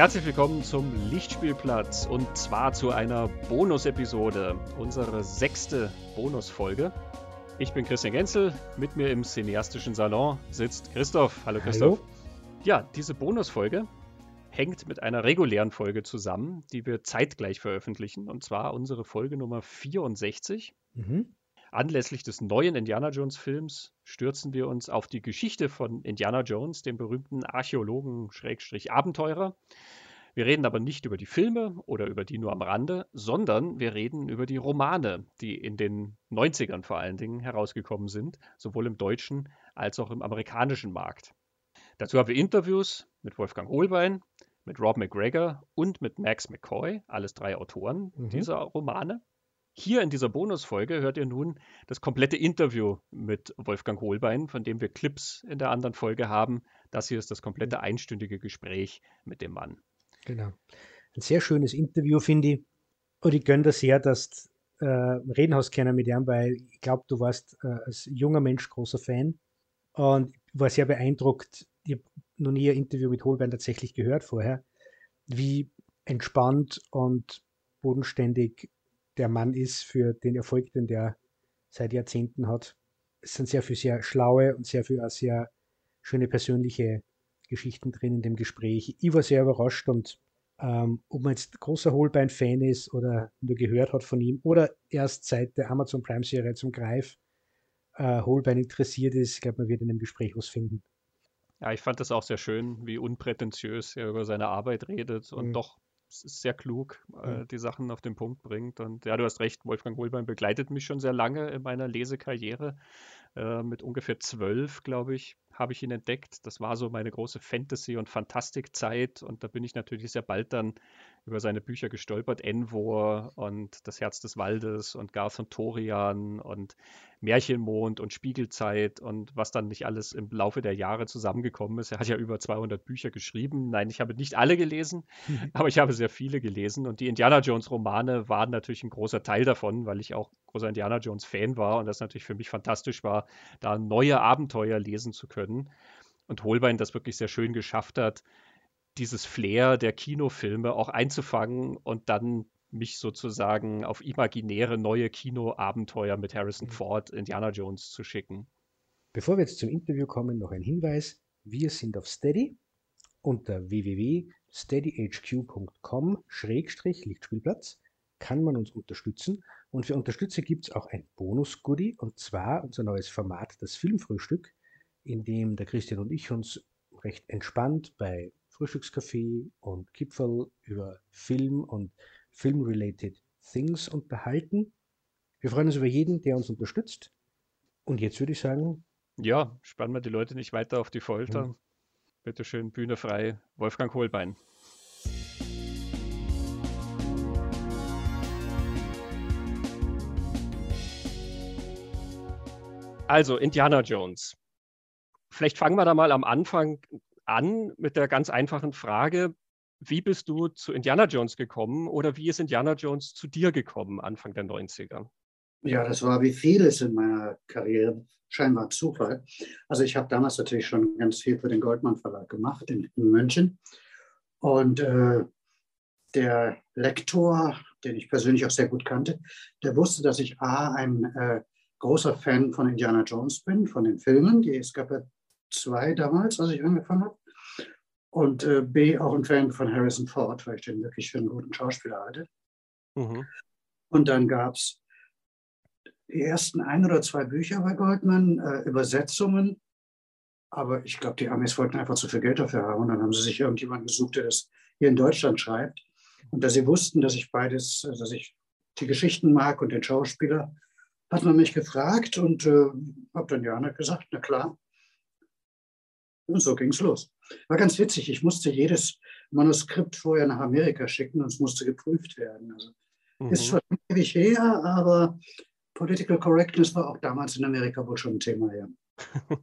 Herzlich willkommen zum Lichtspielplatz und zwar zu einer Bonus-Episode, unsere sechste Bonusfolge. Ich bin Christian Genzel, mit mir im cineastischen Salon sitzt Christoph. Hallo Christoph. Hallo. Ja, diese Bonusfolge hängt mit einer regulären Folge zusammen, die wir zeitgleich veröffentlichen, und zwar unsere Folge Nummer 64. Mhm. Anlässlich des neuen Indiana Jones Films stürzen wir uns auf die Geschichte von Indiana Jones, dem berühmten Archäologen-Abenteurer. Wir reden aber nicht über die Filme oder über die nur am Rande, sondern wir reden über die Romane, die in den 90ern vor allen Dingen herausgekommen sind, sowohl im deutschen als auch im amerikanischen Markt. Dazu haben wir Interviews mit Wolfgang Holbein, mit Rob McGregor und mit Max McCoy, alles drei Autoren mhm. dieser Romane. Hier in dieser Bonusfolge hört ihr nun das komplette Interview mit Wolfgang Holbein, von dem wir Clips in der anderen Folge haben. Das hier ist das komplette einstündige Gespräch mit dem Mann. Genau. Ein sehr schönes Interview, finde ich. Und ich gönne dir sehr, dass äh, reden hast mit ihm, weil ich glaube, du warst äh, als junger Mensch großer Fan und war sehr beeindruckt. Ich habe noch nie ein Interview mit Holbein tatsächlich gehört vorher, wie entspannt und bodenständig der Mann ist für den Erfolg, den der seit Jahrzehnten hat. Es sind sehr viele sehr schlaue und sehr viele sehr schöne persönliche Geschichten drin in dem Gespräch. Ich war sehr überrascht und ähm, ob man jetzt großer Holbein-Fan ist oder nur gehört hat von ihm oder erst seit der Amazon Prime-Serie zum Greif äh, Holbein interessiert ist, ich glaube, man wird in dem Gespräch was finden. Ja, ich fand das auch sehr schön, wie unprätentiös er über seine Arbeit redet und mhm. doch ist sehr klug, äh, die Sachen auf den Punkt bringt. Und ja, du hast recht, Wolfgang Holbein begleitet mich schon sehr lange in meiner Lesekarriere. Äh, mit ungefähr zwölf, glaube ich, habe ich ihn entdeckt. Das war so meine große Fantasy- und Fantastikzeit. Und da bin ich natürlich sehr bald dann über seine Bücher gestolpert. Envor und Das Herz des Waldes und Garth und Torian und Märchenmond und Spiegelzeit und was dann nicht alles im Laufe der Jahre zusammengekommen ist. Er hat ja über 200 Bücher geschrieben. Nein, ich habe nicht alle gelesen, aber ich habe sehr viele gelesen. Und die Indiana Jones Romane waren natürlich ein großer Teil davon, weil ich auch großer Indiana Jones Fan war und das natürlich für mich fantastisch war, da neue Abenteuer lesen zu können. Und Holbein das wirklich sehr schön geschafft hat, dieses Flair der Kinofilme auch einzufangen und dann mich sozusagen auf imaginäre neue Kinoabenteuer mit Harrison mhm. Ford, Indiana Jones zu schicken. Bevor wir jetzt zum Interview kommen, noch ein Hinweis. Wir sind auf Steady unter www.steadyhq.com-lichtspielplatz kann man uns unterstützen. Und für Unterstützer gibt es auch ein Bonus-Goodie und zwar unser neues Format, das Filmfrühstück, in dem der Christian und ich uns recht entspannt bei Frühstückskaffee und Kipferl über Film und Film-related Things unterhalten. Wir freuen uns über jeden, der uns unterstützt. Und jetzt würde ich sagen. Ja, spannen wir die Leute nicht weiter auf die Folter. Mhm. Bitte schön, Bühne frei, Wolfgang Kohlbein. Also, Indiana Jones. Vielleicht fangen wir da mal am Anfang an mit der ganz einfachen Frage, wie bist du zu Indiana Jones gekommen oder wie ist Indiana Jones zu dir gekommen Anfang der 90er? Ja, das war wie vieles in meiner Karriere scheinbar Zufall. Also ich habe damals natürlich schon ganz viel für den Goldmann Verlag gemacht in, in München. Und äh, der Lektor, den ich persönlich auch sehr gut kannte, der wusste, dass ich A, ein äh, großer Fan von Indiana Jones bin, von den Filmen. Die, es gab ja zwei damals, als ich angefangen habe. Und äh, B, auch ein Fan von Harrison Ford, weil ich den wirklich für einen guten Schauspieler halte. Mhm. Und dann gab es die ersten ein oder zwei Bücher bei Goldman, äh, Übersetzungen. Aber ich glaube, die Amis wollten einfach zu viel Geld dafür haben. Und dann haben sie sich irgendjemanden gesucht, der das hier in Deutschland schreibt. Und da sie wussten, dass ich beides, äh, dass ich die Geschichten mag und den Schauspieler, hat man mich gefragt und äh, habe dann ja gesagt, na klar. Und so ging es los. War ganz witzig. Ich musste jedes Manuskript vorher nach Amerika schicken und es musste geprüft werden. Also mhm. ist schon ewig her, aber Political Correctness war auch damals in Amerika wohl schon ein Thema, ja.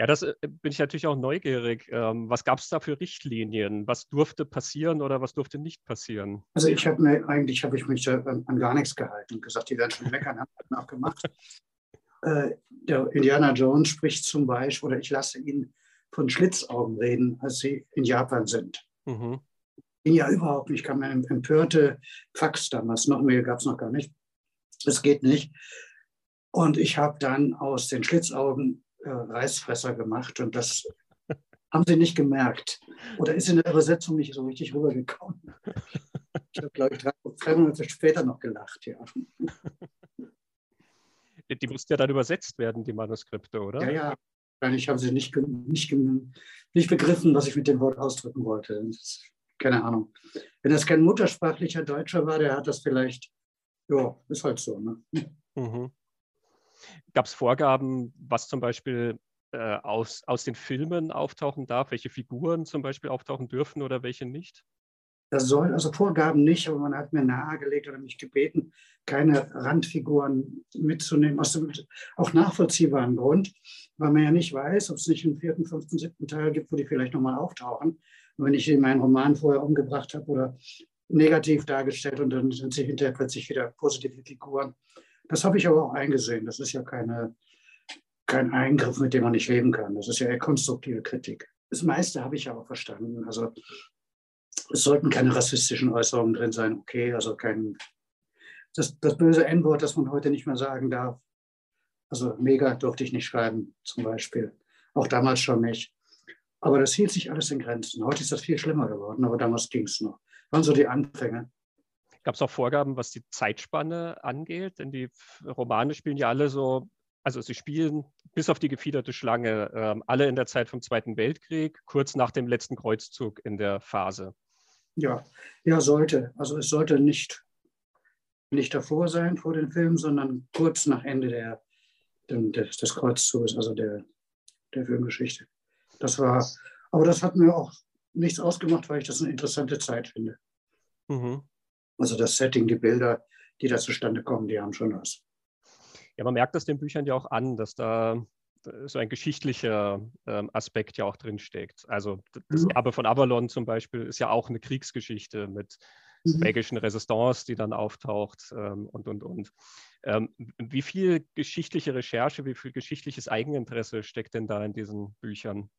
Ja, das äh, bin ich natürlich auch neugierig. Ähm, was gab es da für Richtlinien? Was durfte passieren oder was durfte nicht passieren? Also ich habe mir eigentlich habe ich mich an, an, gar nichts gehalten und gesagt, die werden schon meckern, haben auch gemacht. Äh, der Indiana Jones spricht zum Beispiel, oder ich lasse ihn von Schlitzaugen reden, als sie in Japan sind. Mhm. Ja, überhaupt nicht. Ich kam eine empörte Fax damals, noch mehr gab es noch gar nicht. Das geht nicht. Und ich habe dann aus den Schlitzaugen äh, Reißfresser gemacht und das haben sie nicht gemerkt. Oder ist in der Übersetzung nicht so richtig rübergekommen. Ich habe, glaube ich, drei, drei Monate später noch gelacht, ja. Die mussten ja dann übersetzt werden, die Manuskripte, oder? Ja, ja. Wahrscheinlich haben sie nicht, nicht, nicht begriffen, was ich mit dem Wort ausdrücken wollte. Das, keine Ahnung. Wenn das kein muttersprachlicher Deutscher war, der hat das vielleicht, ja, ist halt so. Ne? Mhm. Gab es Vorgaben, was zum Beispiel äh, aus, aus den Filmen auftauchen darf, welche Figuren zum Beispiel auftauchen dürfen oder welche nicht? Das soll, also Vorgaben nicht, aber man hat mir nahegelegt oder mich gebeten, keine Randfiguren mitzunehmen, aus dem auch nachvollziehbaren Grund, weil man ja nicht weiß, ob es nicht einen vierten, fünften, siebten Teil gibt, wo die vielleicht nochmal auftauchen. Und wenn ich in meinen Roman vorher umgebracht habe oder negativ dargestellt und dann sind sie hinterher plötzlich wieder positive Figuren. Das habe ich aber auch eingesehen. Das ist ja keine, kein Eingriff, mit dem man nicht leben kann. Das ist ja eher konstruktive Kritik. Das meiste habe ich auch verstanden. Also es sollten keine rassistischen Äußerungen drin sein, okay, also kein, das, das böse N-Wort, das man heute nicht mehr sagen darf. Also mega durfte ich nicht schreiben, zum Beispiel. Auch damals schon nicht. Aber das hielt sich alles in Grenzen. Heute ist das viel schlimmer geworden, aber damals ging es noch. Waren so die Anfänge. Gab es auch Vorgaben, was die Zeitspanne angeht? Denn die Romane spielen ja alle so, also sie spielen bis auf die gefiederte Schlange, äh, alle in der Zeit vom Zweiten Weltkrieg, kurz nach dem letzten Kreuzzug in der Phase. Ja, ja, sollte. Also es sollte nicht, nicht davor sein, vor dem Film, sondern kurz nach Ende der, des, des Kreuzzuges, also der, der Filmgeschichte. Das war, aber das hat mir auch nichts ausgemacht, weil ich das eine interessante Zeit finde. Mhm. Also das Setting, die Bilder, die da zustande kommen, die haben schon was. Ja, man merkt das den Büchern ja auch an, dass da so ein geschichtlicher ähm, Aspekt ja auch drinsteckt. Also das mhm. Erbe von Avalon zum Beispiel ist ja auch eine Kriegsgeschichte mit mhm. belgischen Resistance, die dann auftaucht ähm, und, und, und. Ähm, wie viel geschichtliche Recherche, wie viel geschichtliches Eigeninteresse steckt denn da in diesen Büchern?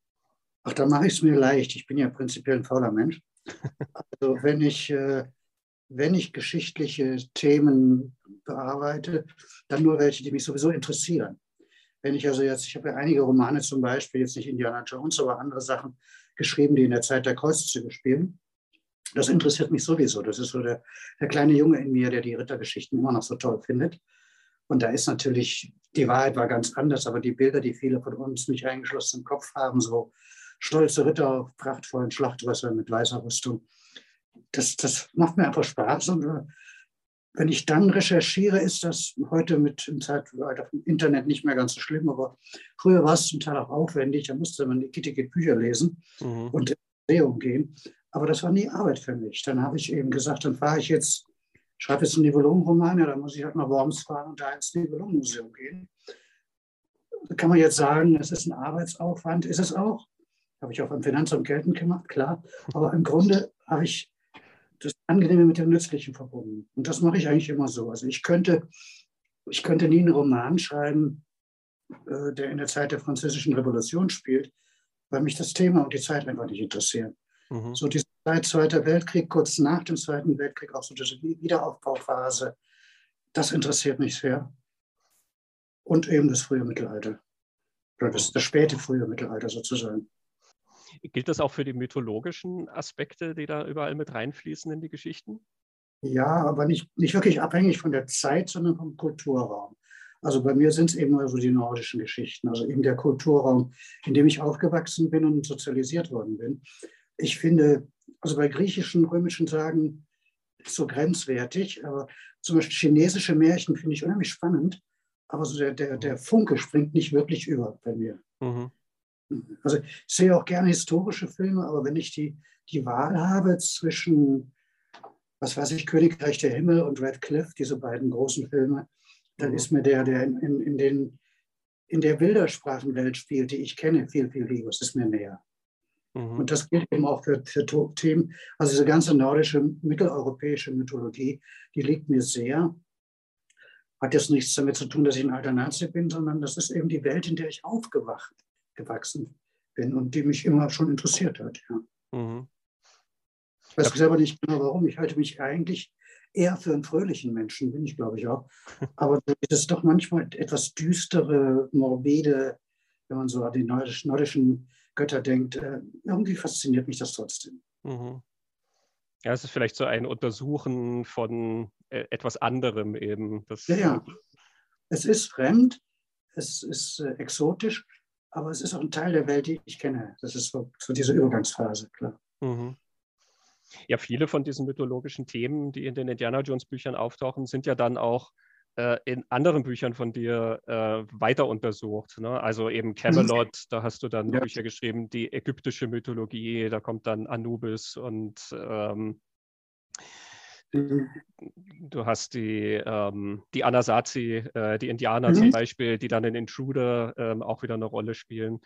Ach, da mache ich es mir leicht. Ich bin ja prinzipiell ein fauler Mensch. Also wenn ich, äh, wenn ich geschichtliche Themen bearbeite, dann nur welche, die mich sowieso interessieren. Wenn ich also jetzt, ich habe ja einige Romane zum Beispiel, jetzt nicht Indiana Jones, aber andere Sachen geschrieben, die in der Zeit der Kreuzzüge spielen. Das interessiert mich sowieso. Das ist so der, der kleine Junge in mir, der die Rittergeschichten immer noch so toll findet. Und da ist natürlich, die Wahrheit war ganz anders, aber die Bilder, die viele von uns nicht eingeschlossen im Kopf haben, so stolze Ritter auf prachtvollen Schlachtrössern mit weißer Rüstung, das, das macht mir einfach Spaß. Und äh, wenn ich dann recherchiere, ist das heute mit dem Zeitalter im Internet nicht mehr ganz so schlimm, aber früher war es zum Teil auch aufwendig. Da musste man die Kitty Bücher lesen mhm. und in Museum gehen. Aber das war nie Arbeit für mich. Dann habe ich eben gesagt, dann fahre ich jetzt, schreibe jetzt einen Nibelungenroman, ja, dann muss ich halt nach Worms fahren und da ins Nibelungenmuseum gehen. Da kann man jetzt sagen, es ist ein Arbeitsaufwand, ist es auch. Habe ich auch am Finanzamt geltend gemacht, klar. Aber im Grunde habe ich das Angenehme mit dem Nützlichen verbunden. Und das mache ich eigentlich immer so. Also ich könnte, ich könnte nie einen Roman schreiben, äh, der in der Zeit der Französischen Revolution spielt, weil mich das Thema und die Zeit einfach nicht interessieren. Mhm. So die Zeit Zweiter Weltkrieg, kurz nach dem Zweiten Weltkrieg, auch so diese Wiederaufbauphase, das interessiert mich sehr. Und eben das frühe Mittelalter. Oder das, das späte frühe Mittelalter sozusagen. Gilt das auch für die mythologischen Aspekte, die da überall mit reinfließen in die Geschichten? Ja, aber nicht, nicht wirklich abhängig von der Zeit, sondern vom Kulturraum. Also bei mir sind es eben so die nordischen Geschichten, also eben der Kulturraum, in dem ich aufgewachsen bin und sozialisiert worden bin. Ich finde, also bei griechischen, römischen Sagen so grenzwertig, aber zum Beispiel chinesische Märchen finde ich unheimlich spannend, aber so der, der, der Funke springt nicht wirklich über bei mir. Mhm. Also ich sehe auch gerne historische Filme, aber wenn ich die, die Wahl habe zwischen, was weiß ich, Königreich der Himmel und Red Cliff, diese beiden großen Filme, dann mhm. ist mir der, der in, in, in, den, in der Bildersprachenwelt spielt, die ich kenne, viel, viel lieber. Es ist mir näher. Mhm. Und das gilt eben auch für, für Themen, also diese ganze nordische, mitteleuropäische Mythologie, die liegt mir sehr. Hat jetzt nichts damit zu tun, dass ich ein alter Nazi bin, sondern das ist eben die Welt, in der ich aufgewacht gewachsen bin und die mich immer schon interessiert hat. Ja. Mhm. Ich weiß selber nicht genau warum. Ich halte mich eigentlich eher für einen fröhlichen Menschen, bin ich, glaube ich, auch. Aber das ist doch manchmal etwas düstere, morbide, wenn man so an die nordischen Götter denkt. Äh, irgendwie fasziniert mich das trotzdem. Mhm. Ja, es ist vielleicht so ein Untersuchen von äh, etwas anderem eben. Das, ja, ja. Es ist fremd, es ist äh, exotisch, aber es ist auch ein Teil der Welt, die ich kenne. Das ist so, so diese Übergangsphase, klar. Mhm. Ja, viele von diesen mythologischen Themen, die in den Indiana Jones Büchern auftauchen, sind ja dann auch äh, in anderen Büchern von dir äh, weiter untersucht. Ne? Also eben Camelot, mhm. da hast du dann ja. Bücher geschrieben, die ägyptische Mythologie, da kommt dann Anubis und ähm. Du hast die, ähm, die Anasazi, äh, die Indianer mhm. zum Beispiel, die dann in Intruder ähm, auch wieder eine Rolle spielen.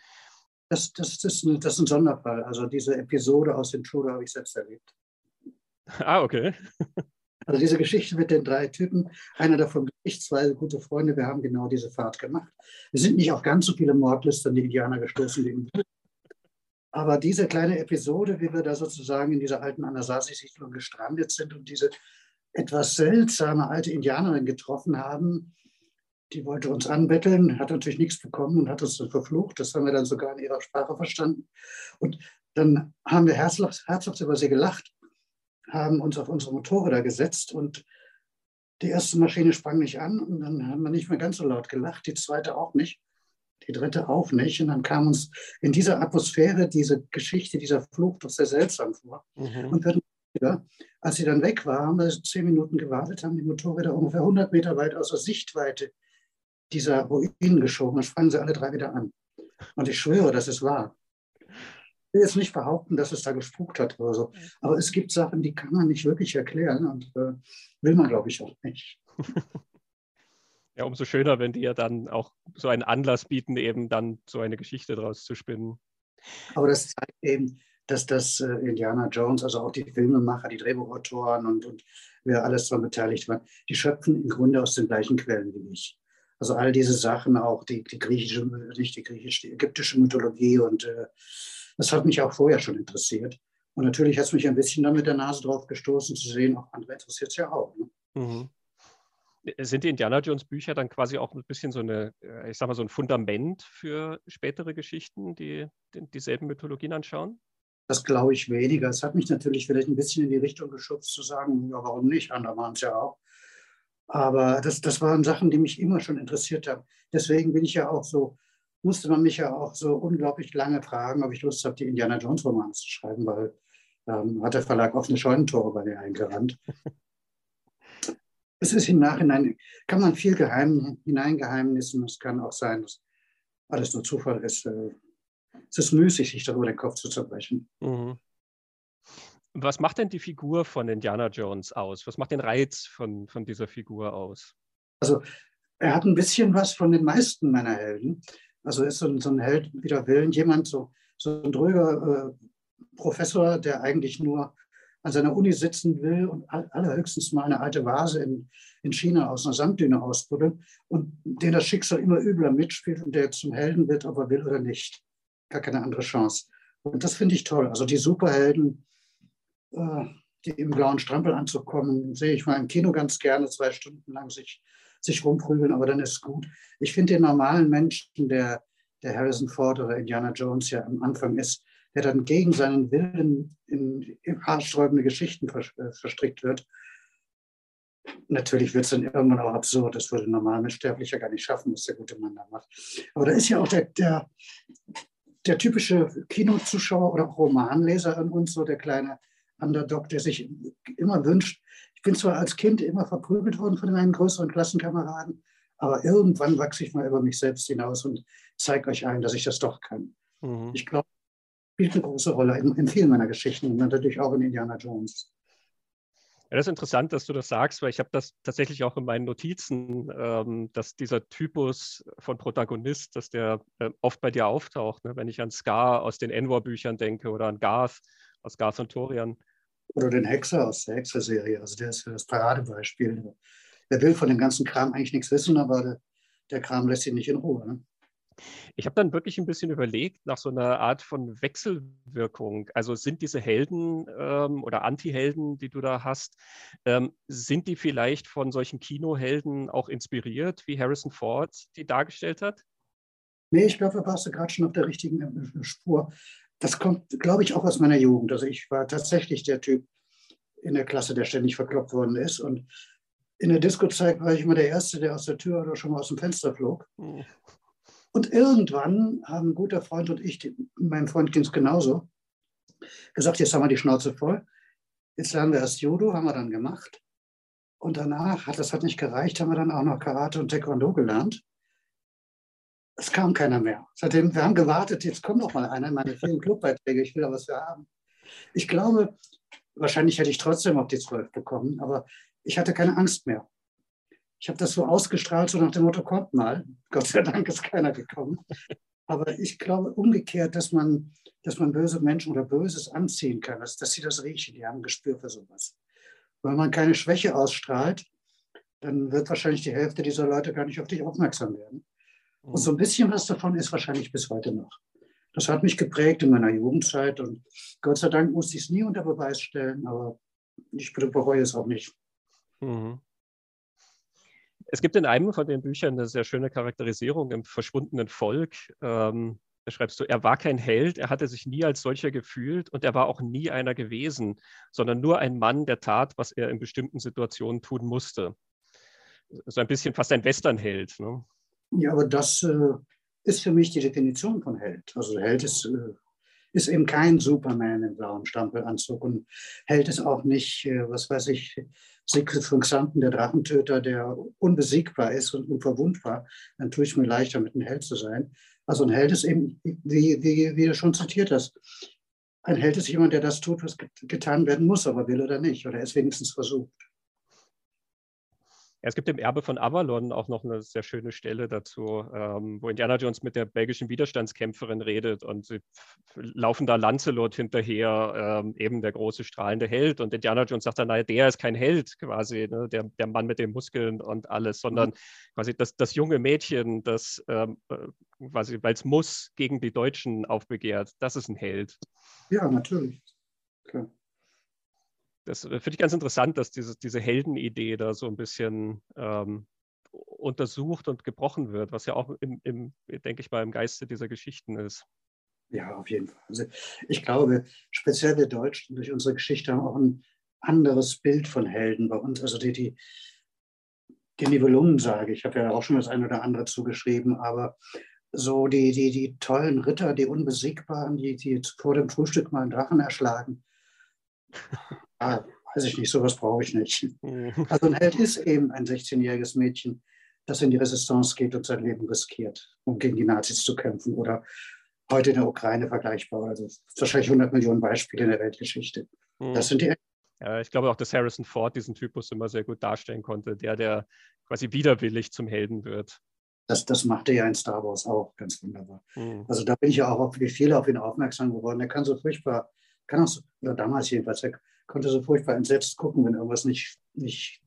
Das, das, das, ist ein, das ist ein Sonderfall. Also diese Episode aus Intruder habe ich selbst erlebt. Ah, okay. Also diese Geschichte mit den drei Typen, einer davon ich, zwei gute Freunde, wir haben genau diese Fahrt gemacht. Wir sind nicht auf ganz so viele Mordlisten die Indianer gestoßen im aber diese kleine Episode, wie wir da sozusagen in dieser alten Anasazi-Siedlung gestrandet sind und diese etwas seltsame alte Indianerin getroffen haben, die wollte uns anbetteln, hat natürlich nichts bekommen und hat uns dann verflucht. Das haben wir dann sogar in ihrer Sprache verstanden. Und dann haben wir herzlos, herzlos über sie gelacht, haben uns auf unsere Motorräder gesetzt und die erste Maschine sprang nicht an und dann haben wir nicht mehr ganz so laut gelacht, die zweite auch nicht, die dritte auch nicht. Und dann kam uns in dieser Atmosphäre diese Geschichte, dieser Fluch doch sehr seltsam vor. Mhm. Und wir ja, als sie dann weg war, haben wir zehn Minuten gewartet, haben die Motorräder ungefähr 100 Meter weit außer Sichtweite dieser Ruinen geschoben. Dann sprangen sie alle drei wieder an. Und ich schwöre, das ist wahr. Ich will jetzt nicht behaupten, dass es da gespukt hat oder so. Aber es gibt Sachen, die kann man nicht wirklich erklären und äh, will man, glaube ich, auch nicht. Ja, umso schöner, wenn die ja dann auch so einen Anlass bieten, eben dann so eine Geschichte daraus zu spinnen. Aber das zeigt eben, dass das äh, Indiana Jones, also auch die Filmemacher, die Drehbuchautoren und, und wer alles daran beteiligt war, die schöpfen im Grunde aus den gleichen Quellen wie ich. Also all diese Sachen, auch die, die griechische, nicht die griechische, die ägyptische Mythologie und äh, das hat mich auch vorher schon interessiert. Und natürlich hat es mich ein bisschen dann mit der Nase drauf gestoßen zu sehen, auch andere interessiert es ja auch. Ne? Mhm. Sind die Indiana Jones Bücher dann quasi auch ein bisschen so eine, äh, ich sag mal, so ein Fundament für spätere Geschichten, die, die dieselben Mythologien anschauen? Das glaube ich weniger. Es hat mich natürlich vielleicht ein bisschen in die Richtung geschubst, zu sagen, ja, warum nicht? Andere waren es ja auch. Aber das, das waren Sachen, die mich immer schon interessiert haben. Deswegen bin ich ja auch so, musste man mich ja auch so unglaublich lange fragen, ob ich Lust habe, die Indiana Jones Romane zu schreiben, weil ähm, hat der Verlag offene Scheunentore bei mir eingerannt. Es ist im Nachhinein, kann man viel geheim, hineingeheimnissen. Es kann auch sein, dass alles nur Zufall ist. Es ist müßig, sich darüber den Kopf zu zerbrechen. Mhm. Was macht denn die Figur von Indiana Jones aus? Was macht den Reiz von, von dieser Figur aus? Also, er hat ein bisschen was von den meisten meiner Helden. Also, ist so ein, so ein Held wider Willen, jemand, so, so ein dröger äh, Professor, der eigentlich nur an seiner Uni sitzen will und allerhöchstens mal eine alte Vase in, in China aus einer Sanddüne ausbuddelt und den das Schicksal immer übler mitspielt und der zum Helden wird, ob er will oder nicht. Gar keine andere Chance. Und das finde ich toll. Also die Superhelden, äh, die im blauen Strampelanzug kommen, sehe ich mal im Kino ganz gerne, zwei Stunden lang sich, sich rumprügeln, aber dann ist gut. Ich finde den normalen Menschen, der, der Harrison Ford oder Indiana Jones ja am Anfang ist, der dann gegen seinen Willen in, haarsträubende Geschichten äh, verstrickt wird. Natürlich wird es dann irgendwann auch absurd. Das würde ein normaler Sterblicher gar nicht schaffen, was der gute Mann da macht. Aber da ist ja auch der, der, der typische Kinozuschauer oder Romanleser an uns, so der kleine Underdog, der sich immer wünscht, ich bin zwar als Kind immer verprügelt worden von meinen größeren Klassenkameraden, aber irgendwann wachse ich mal über mich selbst hinaus und zeige euch ein, dass ich das doch kann. Mhm. Ich glaube, spielt eine große Rolle in, in, vielen meiner Geschichten und natürlich auch in Indiana Jones. Ja, das ist interessant, dass du das sagst, weil ich habe das tatsächlich auch in meinen Notizen, ähm, dass dieser Typus von Protagonist, dass der äh, oft bei dir auftaucht. Ne? Wenn ich an Scar aus den Envor-Büchern denke oder an Garth aus Garth und Torian. Oder den Hexer aus der Hexer-Serie. Also der ist das Paradebeispiel. Der will von dem ganzen Kram eigentlich nichts wissen, aber der, der Kram lässt ihn nicht in Ruhe. Ne? Ich habe dann wirklich ein bisschen überlegt nach so einer Art von Wechselwirkung. Also sind diese Helden ähm, oder Anti-Helden, die du da hast, ähm, sind die vielleicht von solchen Kinohelden auch inspiriert, wie Harrison Ford die dargestellt hat? Nee, ich glaube, da warst du gerade schon auf der richtigen äh, Spur. Das kommt, glaube ich, auch aus meiner Jugend. Also ich war tatsächlich der Typ in der Klasse, der ständig verkloppt worden ist. Und in der Disco-Zeit war ich immer der Erste, der aus der Tür oder schon mal aus dem Fenster flog. Oh. Und irgendwann haben ein guter Freund und ich, meinem Freund ging es genauso, gesagt, jetzt haben wir die Schnauze voll. Jetzt lernen wir erst Judo, haben wir dann gemacht. Und danach, hat das hat nicht gereicht, haben wir dann auch noch Karate und Taekwondo gelernt. Es kam keiner mehr. Seitdem, wir haben gewartet, jetzt kommt noch mal einer in meine vielen Clubbeiträge, ich will da was wir haben. Ich glaube, wahrscheinlich hätte ich trotzdem auf die zwölf bekommen, aber ich hatte keine Angst mehr ich habe das so ausgestrahlt, so nach dem Motto, kommt mal. Gott sei Dank ist keiner gekommen. Aber ich glaube umgekehrt, dass man, dass man böse Menschen oder Böses anziehen kann, dass, dass sie das riechen, die haben ein Gespür für sowas. Wenn man keine Schwäche ausstrahlt, dann wird wahrscheinlich die Hälfte dieser Leute gar nicht auf dich aufmerksam werden. Und so ein bisschen was davon ist wahrscheinlich bis heute noch. Das hat mich geprägt in meiner Jugendzeit und Gott sei Dank musste ich es nie unter Beweis stellen, aber ich bereue es auch nicht. Mhm. Es gibt in einem von den Büchern eine sehr schöne Charakterisierung im verschwundenen Volk. Ähm, da schreibst du, er war kein Held, er hatte sich nie als solcher gefühlt und er war auch nie einer gewesen, sondern nur ein Mann, der tat, was er in bestimmten Situationen tun musste. So ein bisschen fast ein Westernheld. Ne? Ja, aber das äh, ist für mich die Definition von Held. Also Held ist, äh, ist eben kein Superman im blauen Stampelanzug und Held ist auch nicht, äh, was weiß ich, Siegfried von Xanten, der Drachentöter, der unbesiegbar ist und unverwundbar, dann tue ich mir leichter, mit einem Held zu sein. Also ein Held ist eben, wie, wie, wie du schon zitiert hast, ein Held ist jemand, der das tut, was getan werden muss, aber will oder nicht, oder es wenigstens versucht. Ja, es gibt im Erbe von Avalon auch noch eine sehr schöne Stelle dazu, ähm, wo Indiana Jones mit der belgischen Widerstandskämpferin redet und sie laufen da Lancelot hinterher, ähm, eben der große strahlende Held. Und Indiana Jones sagt dann, naja, der ist kein Held quasi, ne? der, der Mann mit den Muskeln und alles, sondern mhm. quasi das, das junge Mädchen, das ähm, äh, quasi, weil es muss, gegen die Deutschen aufbegehrt, das ist ein Held. Ja, natürlich. Klar das äh, finde ich ganz interessant, dass diese, diese Heldenidee da so ein bisschen ähm, untersucht und gebrochen wird, was ja auch im, im, denke ich mal, im Geiste dieser Geschichten ist. Ja, auf jeden Fall. Also ich glaube, speziell wir Deutschen durch unsere Geschichte haben auch ein anderes Bild von Helden bei uns. Also die, die, die Nibelungen sage ich, habe ja auch schon das eine oder andere zugeschrieben, aber so die, die, die tollen Ritter, die Unbesiegbaren, die, die vor dem Frühstück mal einen Drachen erschlagen, ah, weiß ich nicht, sowas brauche ich nicht. Also ein Held ist eben ein 16-jähriges Mädchen, das in die Resistance geht und sein Leben riskiert, um gegen die Nazis zu kämpfen oder heute in der Ukraine vergleichbar. Also wahrscheinlich 100 Millionen Beispiele in der Weltgeschichte. Mhm. Das sind die ja, ich glaube auch, dass Harrison Ford diesen Typus immer sehr gut darstellen konnte, der, der quasi widerwillig zum Helden wird. Das, das macht er ja in Star Wars auch ganz wunderbar. Mhm. Also da bin ich ja auch auf, wie viele auf ihn aufmerksam geworden. Er kann so furchtbar, kann auch so, oder damals jedenfalls, er konnte so furchtbar entsetzt gucken, wenn irgendwas nicht, nicht,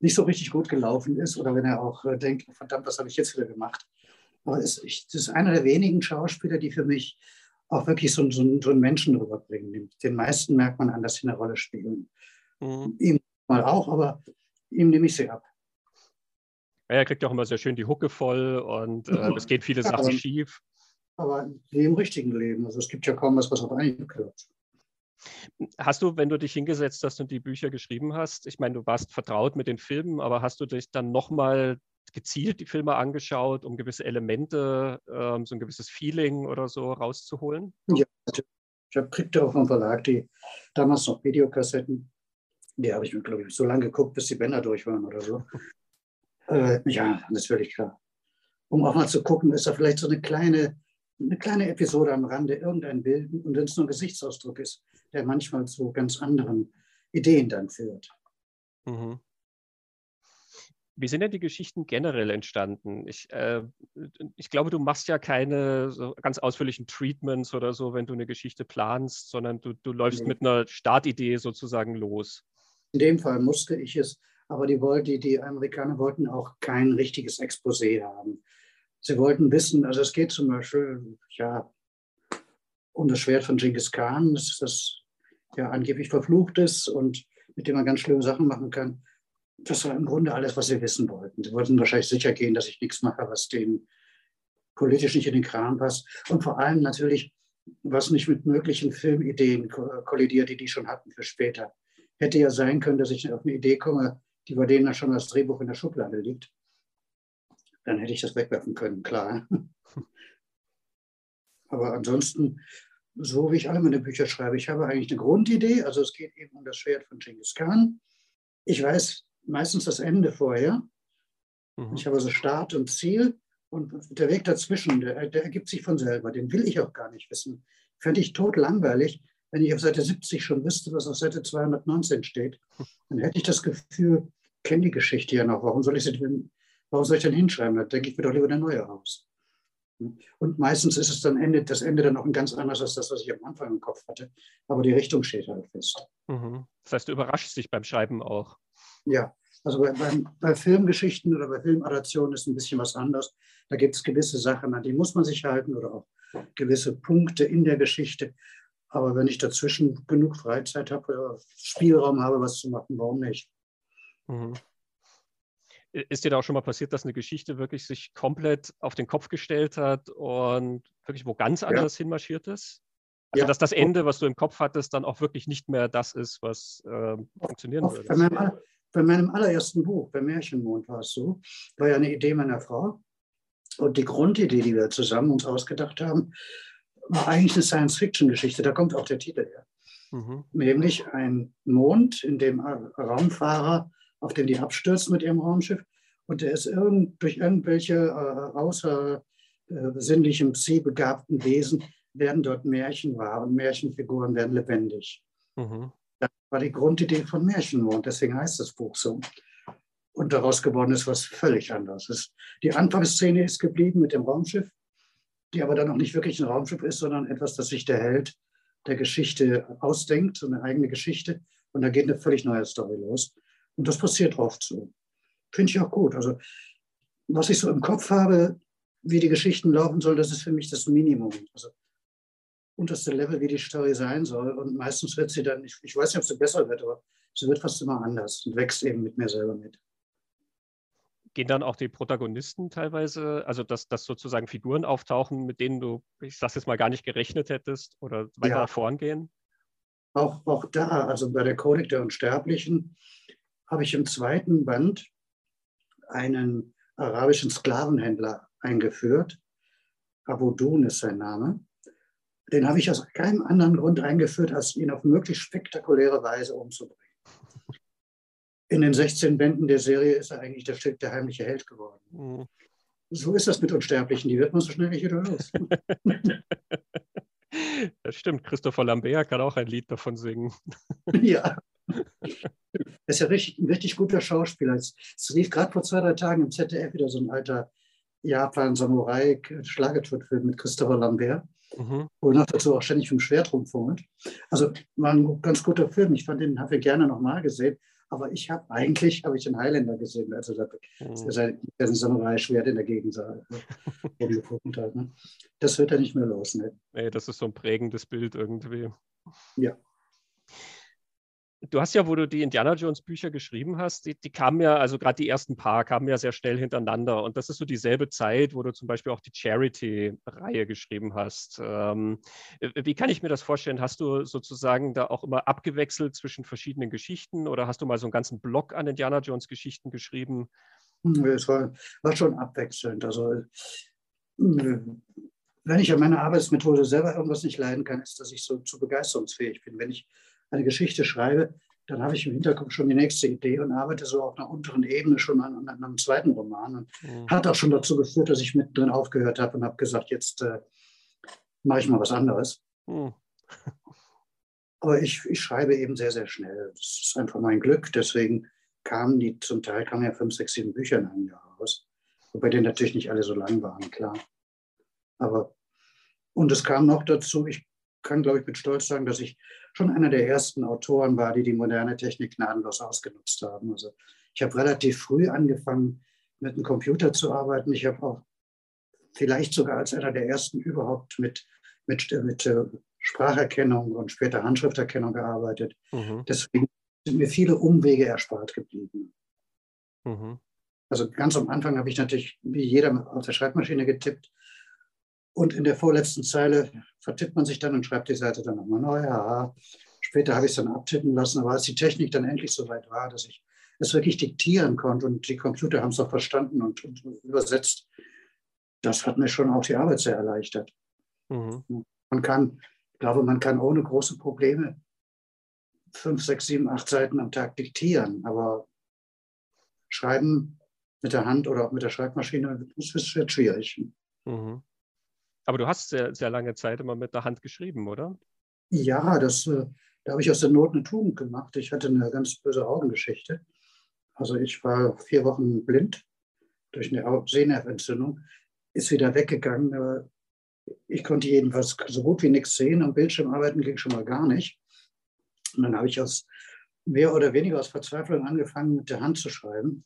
nicht so richtig gut gelaufen ist oder wenn er auch äh, denkt, oh, verdammt, was habe ich jetzt wieder gemacht. Aber es, ich, das ist einer der wenigen Schauspieler, die für mich auch wirklich so, so, so einen Menschen rüberbringen. Den meisten merkt man an, dass sie eine Rolle spielen. Mhm. Ihm mal auch, aber ihm nehme ich sie ab. Ja, er kriegt auch immer sehr schön die Hucke voll und äh, es geht viele ja, Sachen aber, schief. Aber wie im richtigen Leben. Also es gibt ja kaum was, was auf einen gehört. Hast du, wenn du dich hingesetzt hast und die Bücher geschrieben hast, ich meine, du warst vertraut mit den Filmen, aber hast du dich dann nochmal gezielt die Filme angeschaut, um gewisse Elemente, ähm, so ein gewisses Feeling oder so rauszuholen? Ja, ich habe kriegte auch vom Verlag die damals noch Videokassetten. Die habe ich mir, glaube ich, so lange geguckt, bis die Bänder durch waren oder so. äh, ja, völlig klar. Um auch mal zu gucken, ist da vielleicht so eine kleine eine kleine Episode am Rande, irgendein Bild, und wenn es nur ein Gesichtsausdruck ist, der manchmal zu ganz anderen Ideen dann führt. Mhm. Wie sind denn die Geschichten generell entstanden? Ich, äh, ich glaube, du machst ja keine so ganz ausführlichen Treatments oder so, wenn du eine Geschichte planst, sondern du, du läufst nee. mit einer Startidee sozusagen los. In dem Fall musste ich es, aber die, die, die Amerikaner wollten auch kein richtiges Exposé haben. Sie wollten wissen, also es geht zum Beispiel ja, um das Schwert von Genghis Khan, das, das ja angeblich verflucht ist und mit dem man ganz schlimme Sachen machen kann. Das war im Grunde alles, was sie wissen wollten. Sie wollten wahrscheinlich sicher gehen, dass ich nichts mache, was denen politisch nicht in den Kram passt. Und vor allem natürlich, was nicht mit möglichen Filmideen kollidiert, die die schon hatten für später. Hätte ja sein können, dass ich auf eine Idee komme, die bei denen schon als Drehbuch in der Schublade liegt. Dann hätte ich das wegwerfen können, klar. Aber ansonsten, so wie ich alle meine Bücher schreibe, ich habe eigentlich eine Grundidee. Also es geht eben um das Schwert von Genghis Khan. Ich weiß meistens das Ende vorher. Mhm. Ich habe also Start und Ziel. Und der Weg dazwischen, der, der, ergibt sich von selber. Den will ich auch gar nicht wissen. Fände ich tot langweilig, wenn ich auf Seite 70 schon wüsste, was auf Seite 219 steht. Dann hätte ich das Gefühl, kenne die Geschichte ja noch. Warum soll ich sie denn, warum soll ich denn hinschreiben? Da denke ich mir doch lieber eine neue aus. Und meistens ist es dann Ende, das Ende dann auch ein ganz anderes als das, was ich am Anfang im Kopf hatte. Aber die Richtung steht halt fest. Mhm. Das heißt, du überraschst dich beim Schreiben auch. Ja, also bei, bei, bei Filmgeschichten oder bei Filmadaptionen ist ein bisschen was anderes. Da gibt es gewisse Sachen, an die muss man sich halten oder auch gewisse Punkte in der Geschichte. Aber wenn ich dazwischen genug Freizeit habe, Spielraum habe, was zu machen, warum nicht? Mhm. Ist dir da auch schon mal passiert, dass eine Geschichte wirklich sich komplett auf den Kopf gestellt hat und wirklich wo ganz anders ja. hinmarschiert ist? Also, ja. dass das Ende, was du im Kopf hattest, dann auch wirklich nicht mehr das ist, was äh, funktionieren würde. Bei meinem, bei meinem, allerersten Buch, bei Märchenmond, war es so, war ja eine Idee meiner Frau. Und die Grundidee, die wir zusammen uns ausgedacht haben, war eigentlich eine Science-Fiction-Geschichte. Da kommt auch der Titel her. Mhm. Nämlich ein Mond, in dem Raumfahrer auf dem die abstürzen mit ihrem Raumschiff. Und der ist irgend, durch irgendwelche äh, außersinnlichen, äh, zielbegabten Wesen werden dort Märchen wahr und Märchenfiguren werden lebendig. Mhm. Das war die Grundidee von Märchenmond, deswegen heißt das Buch so. Und daraus geworden ist was völlig anderes. Die Anfangsszene ist geblieben mit dem Raumschiff, die aber dann auch nicht wirklich ein Raumschiff ist, sondern etwas, das sich der Held der Geschichte ausdenkt, so eine eigene Geschichte. Und da geht eine völlig neue Story los. Und das passiert oft so. Finde ich auch gut. Also, was ich so im Kopf habe, wie die Geschichten laufen sollen, das ist für mich das Minimum. Also, unterste Level, wie die Story sein soll. Und meistens wird sie dann, ich, ich weiß nicht, ob sie besser wird, aber sie wird fast immer anders und wächst eben mit mir selber mit. Gehen dann auch die Protagonisten teilweise, also dass, dass sozusagen Figuren auftauchen, mit denen du, ich sag jetzt mal, gar nicht gerechnet hättest oder weiter ja. vorangehen? Auch, auch da, also bei der Kodex der Unsterblichen, habe ich im zweiten Band einen arabischen Sklavenhändler eingeführt. Abu Dun ist sein Name. Den habe ich aus keinem anderen Grund eingeführt, als ihn auf möglichst spektakuläre Weise umzubringen. In den 16 Bänden der Serie ist er eigentlich der, der heimliche Held geworden. Mhm. So ist das mit Unsterblichen, die wird man so schnell nicht wieder los. Das stimmt, Christopher Lambert kann auch ein Lied davon singen. Ja. Er ist ja richtig, ein richtig guter Schauspieler. Es, lief gerade vor zwei, drei Tagen im ZDF wieder so ein alter Japan-Samurai-Schlagertodfilm mit Christopher Lambert, mhm. wo er noch dazu auch ständig vom Schwert rumfummelt. Also war ein ganz guter Film. Ich fand den, habe ich gerne nochmal gesehen. Aber ich habe eigentlich habe ich den Highlander gesehen, also da, mhm. sein, Samurai-Schwert in der Gegend sah, hat. Ne? Das wird er nicht mehr los. Ne? Nee, das ist so ein prägendes Bild irgendwie. Ja du hast ja, wo du die Indiana Jones Bücher geschrieben hast, die, die kamen ja, also gerade die ersten paar kamen ja sehr schnell hintereinander. Und das ist so dieselbe Zeit, wo du zum Beispiel auch die Charity-Reihe geschrieben hast. Ähm, wie kann ich mir das vorstellen? Hast du sozusagen da auch immer abgewechselt zwischen verschiedenen Geschichten oder hast du mal so einen ganzen Block an Indiana Jones Geschichten geschrieben? Es war, war schon abwechselnd. Also wenn ich an meiner Arbeitsmethode selber irgendwas nicht leiden kann, ist, dass ich so zu begeisterungsfähig bin. Wenn ich eine Geschichte schreibe, dann habe ich im Hinterkopf schon die nächste Idee und arbeite so auf einer unteren Ebene schon an, an einem zweiten Roman. Und mhm. hat auch schon dazu geführt, dass ich mittendrin aufgehört habe und habe gesagt, jetzt äh, mache ich mal was anderes. Mhm. Aber ich, ich schreibe eben sehr, sehr schnell. Das ist einfach mein Glück. Deswegen kamen die, zum Teil kamen ja fünf, sechs, sieben Bücher in einem Jahr raus. Wobei die natürlich nicht alle so lang waren, klar. Aber, und es kam noch dazu, ich kann, glaube ich, mit Stolz sagen, dass ich schon einer der ersten Autoren war, die die moderne Technik gnadenlos ausgenutzt haben. Also ich habe relativ früh angefangen, mit einem Computer zu arbeiten. Ich habe auch vielleicht sogar als einer der ersten überhaupt mit, mit, mit äh, Spracherkennung und später Handschrifterkennung gearbeitet. Mhm. Deswegen sind mir viele Umwege erspart geblieben. Mhm. Also ganz am Anfang habe ich natürlich wie jeder auf der Schreibmaschine getippt. Und in der vorletzten Zeile vertippt man sich dann und schreibt die Seite dann nochmal neu. Ja, später habe ich es dann abtippen lassen. Aber als die Technik dann endlich so weit war, dass ich es wirklich diktieren konnte und die Computer haben es auch verstanden und, und, übersetzt, das hat mir schon auch die Arbeit sehr erleichtert. Mhm. Man kann, ich glaube, man kann ohne große Probleme fünf, sechs, sieben, acht Seiten am Tag diktieren. Aber schreiben mit der Hand oder auch mit der Schreibmaschine, das wird schwierig. Mhm. Aber du hast sehr, sehr lange Zeit immer mit der Hand geschrieben, oder? Ja, das, äh, da habe ich aus der Not eine Tugend gemacht. Ich hatte eine ganz böse Augengeschichte. Also ich war vier Wochen blind durch eine Sehnerventzündung, ist wieder weggegangen. Ich konnte jedenfalls so gut wie nichts sehen. Am Bildschirm arbeiten ging schon mal gar nicht. Und dann habe ich aus mehr oder weniger aus Verzweiflung angefangen, mit der Hand zu schreiben.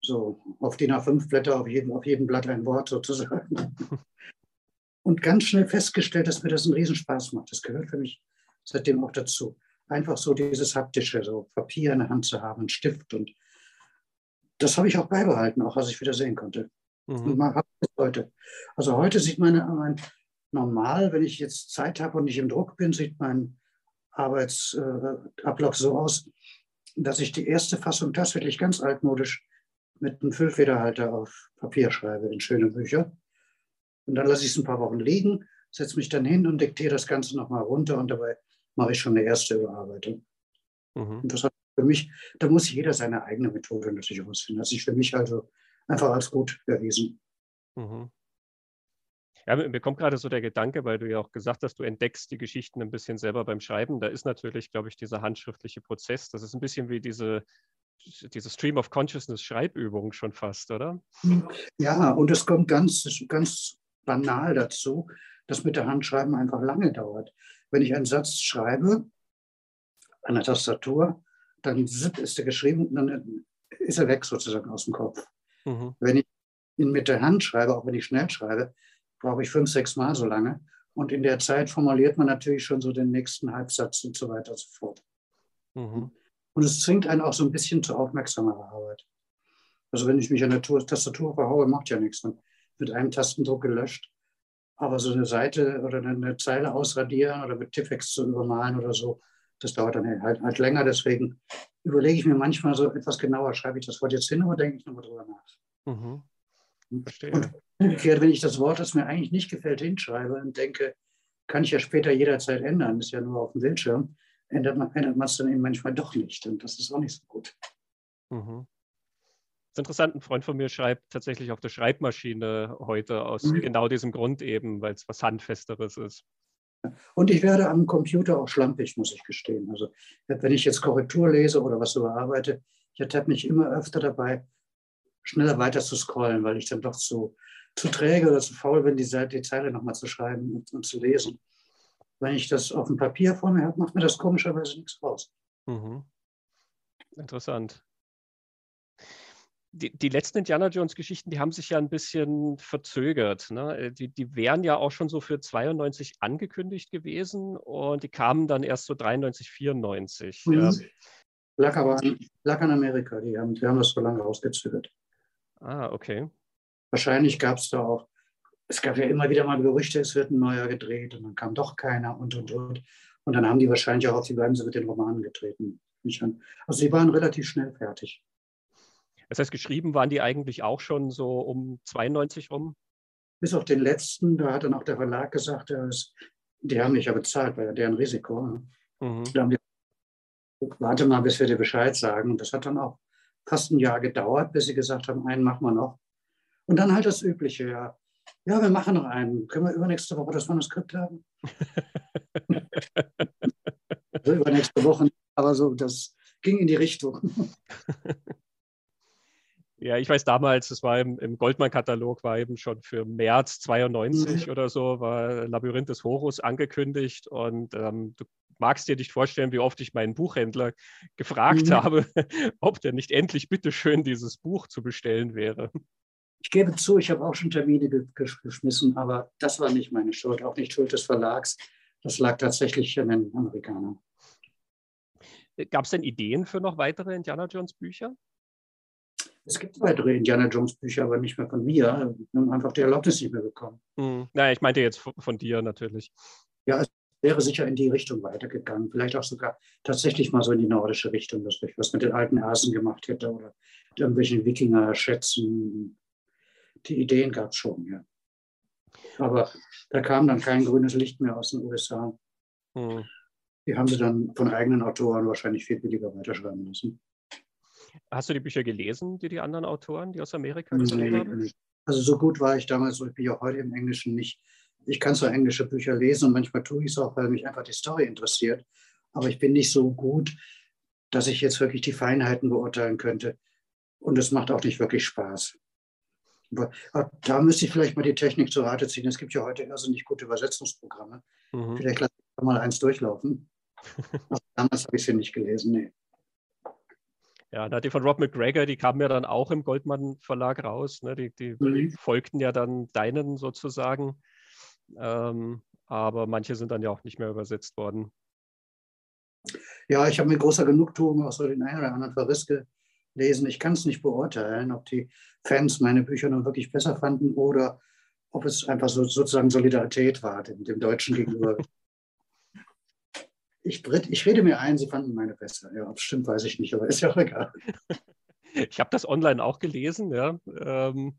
So auf DIN A5 Blätter, auf jedem, auf jedem Blatt ein Wort sozusagen. Und ganz schnell festgestellt, dass mir das einen Riesenspaß macht. Das gehört für mich seitdem auch dazu. Einfach so dieses haptische, so Papier in der Hand zu haben, einen Stift. Und das habe ich auch beibehalten, auch als ich wieder sehen konnte. Mhm. Und man hat es heute. Also heute sieht man mein, normal, wenn ich jetzt Zeit habe und nicht im Druck bin, sieht mein Arbeitsablauf so aus, dass ich die erste Fassung tatsächlich ganz altmodisch mit einem Füllfederhalter auf Papier schreibe in schöne Bücher. Und dann lasse ich es ein paar Wochen liegen, setze mich dann hin und diktiere das Ganze nochmal runter und dabei mache ich schon eine erste Überarbeitung. Mhm. Und das hat für mich, da muss jeder seine eigene Methode natürlich ausfinden. Das ist für mich also einfach als gut erwiesen. Mhm. Ja, mir kommt gerade so der Gedanke, weil du ja auch gesagt hast, du entdeckst die Geschichten ein bisschen selber beim Schreiben. Da ist natürlich, glaube ich, dieser handschriftliche Prozess, das ist ein bisschen wie diese, diese Stream of Consciousness Schreibübung schon fast, oder? Ja, und es kommt ganz, ganz banal dazu, dass mit der Hand schreiben einfach lange dauert. Wenn ich einen Satz schreibe an der Tastatur, dann ist er geschrieben, dann ist er weg sozusagen aus dem Kopf. Mhm. Wenn ich ihn mit der Hand schreibe, auch wenn ich schnell schreibe, brauche ich fünf, sechs Mal so lange. Und in der Zeit formuliert man natürlich schon so den nächsten Halbsatz und so weiter und so fort. Mhm. Und es zwingt einen auch so ein bisschen zu aufmerksamer Arbeit. Also wenn ich mich an der Tastatur verhaue, macht ja nichts. Dann wird einem Tastendruck gelöscht. Aber so eine Seite oder eine Zeile ausradieren oder mit Tiffex zu übermalen oder so, das dauert dann halt, halt länger. Deswegen überlege ich mir manchmal so etwas genauer, schreibe ich das Wort jetzt hin oder denke ich nochmal drüber nach. Mhm. Verstehe. Und umgekehrt, wenn ich das Wort, das mir eigentlich nicht gefällt, hinschreibe und denke, kann ich ja später jederzeit ändern, ist ja nur auf dem Bildschirm, ändert man, ändert man es dann eben manchmal doch nicht. Und das ist auch nicht so gut. Mhm. Ist interessant, ein Freund von mir schreibt tatsächlich auf der Schreibmaschine heute aus mhm. genau diesem Grund eben, weil es was Handfesteres ist. Und ich werde am Computer auch schlampig, muss ich gestehen. Also wenn ich jetzt Korrektur lese oder was überarbeite, ich ertappe mich immer öfter dabei, schneller weiter zu scrollen, weil ich dann doch zu, zu träge oder zu faul bin, die, Seite, die Zeile nochmal zu schreiben und, und, zu lesen. Wenn ich das auf dem Papier vor mir habe, macht mir das komischerweise nichts raus. Mhm. Interessant. Die, die, letzten Indiana Jones-Geschichten, die haben sich ja ein bisschen verzögert. Ne? Die, die wären ja auch schon so für 92 angekündigt gewesen und die kamen dann erst so 93, 94. Mhm. Ja. Lag aber lag an Amerika, die haben, die haben das so lange rausgezögert. Ah, okay. Wahrscheinlich gab es da auch, es gab ja immer wieder mal Gerüchte, es wird ein neuer gedreht und dann kam doch keiner und und und. Und dann haben die wahrscheinlich auch auf die Bremse mit den Romanen getreten. Also sie waren relativ schnell fertig. Das heißt, geschrieben waren die eigentlich auch schon so um 92 rum? Bis auf den letzten, da hat dann auch der Verlag gesagt, die haben mich ja bezahlt, war ja deren Risiko. Ne? Mhm. Da haben die, warte mal, bis wir dir Bescheid sagen. Und das hat dann auch fast ein Jahr gedauert, bis sie gesagt haben, einen machen wir noch. Und dann halt das Übliche, ja. Ja, wir machen noch einen. Können wir übernächste Woche das Manuskript haben? also übernächste Woche, aber so, das ging in die Richtung. Ja, ich weiß damals, es war im, im Goldman-Katalog, war eben schon für März 92 mhm. oder so, war Labyrinth des Horus angekündigt und ähm, du magst dir nicht vorstellen, wie oft ich meinen Buchhändler gefragt mhm. habe, ob der nicht endlich bitteschön dieses Buch zu bestellen wäre. Ich gebe zu, ich habe auch schon Termine geschmissen, aber das war nicht meine Schuld, auch nicht Schuld des Verlags. Das lag tatsächlich an den Amerikanern. Gab es denn Ideen für noch weitere Indiana Jones Bücher? Es gibt weitere Indiana Jones Bücher, aber nicht mehr von mir. Wir haben einfach die Erlaubnis nicht mehr bekommen. Hm. Naja, ich meinte jetzt von dir natürlich. Ja, es wäre sicher in die Richtung weitergegangen. Vielleicht auch sogar tatsächlich mal so in die nordische Richtung, dass ich was mit den alten Asen gemacht hätte oder mit irgendwelchen Wikinger-Schätzen. Die Ideen gab es schon, ja. Aber da kam dann kein grünes Licht mehr aus den USA. Hm. Die haben sie dann von eigenen Autoren wahrscheinlich viel billiger weiterschreiben müssen. Hast du die Bücher gelesen, die die anderen Autoren, die aus Amerika geschrieben nee, haben? Also so gut war ich damals, ich bin ja heute im Englischen nicht. Ich kann zwar englische Bücher lesen und manchmal tue ich es auch, weil mich einfach die Story interessiert. Aber ich bin nicht so gut, dass ich jetzt wirklich die Feinheiten beurteilen könnte. Und es macht auch nicht wirklich Spaß. Aber, aber da müsste ich vielleicht mal die Technik zur Rate ziehen. Es gibt ja heute also nicht gute Übersetzungsprogramme. Mhm. Vielleicht lasse ich mal eins durchlaufen. damals habe ich sie nicht gelesen, nee. Ja, die von Rob McGregor, die kamen ja dann auch im Goldman Verlag raus. Ne? Die, die mhm. folgten ja dann deinen sozusagen. Ähm, aber manche sind dann ja auch nicht mehr übersetzt worden. Ja, ich habe mit großer Genugtuung auch so den einen oder anderen Verriss gelesen. Ich kann es nicht beurteilen, ob die Fans meine Bücher nun wirklich besser fanden oder ob es einfach so, sozusagen Solidarität war dem, dem Deutschen gegenüber. ich, ich rede mir ein, sie fanden meine besser. Ja, ob es stimmt, weiß ich nicht, aber ist ja auch egal. Ich habe das online auch gelesen, ja. Ähm,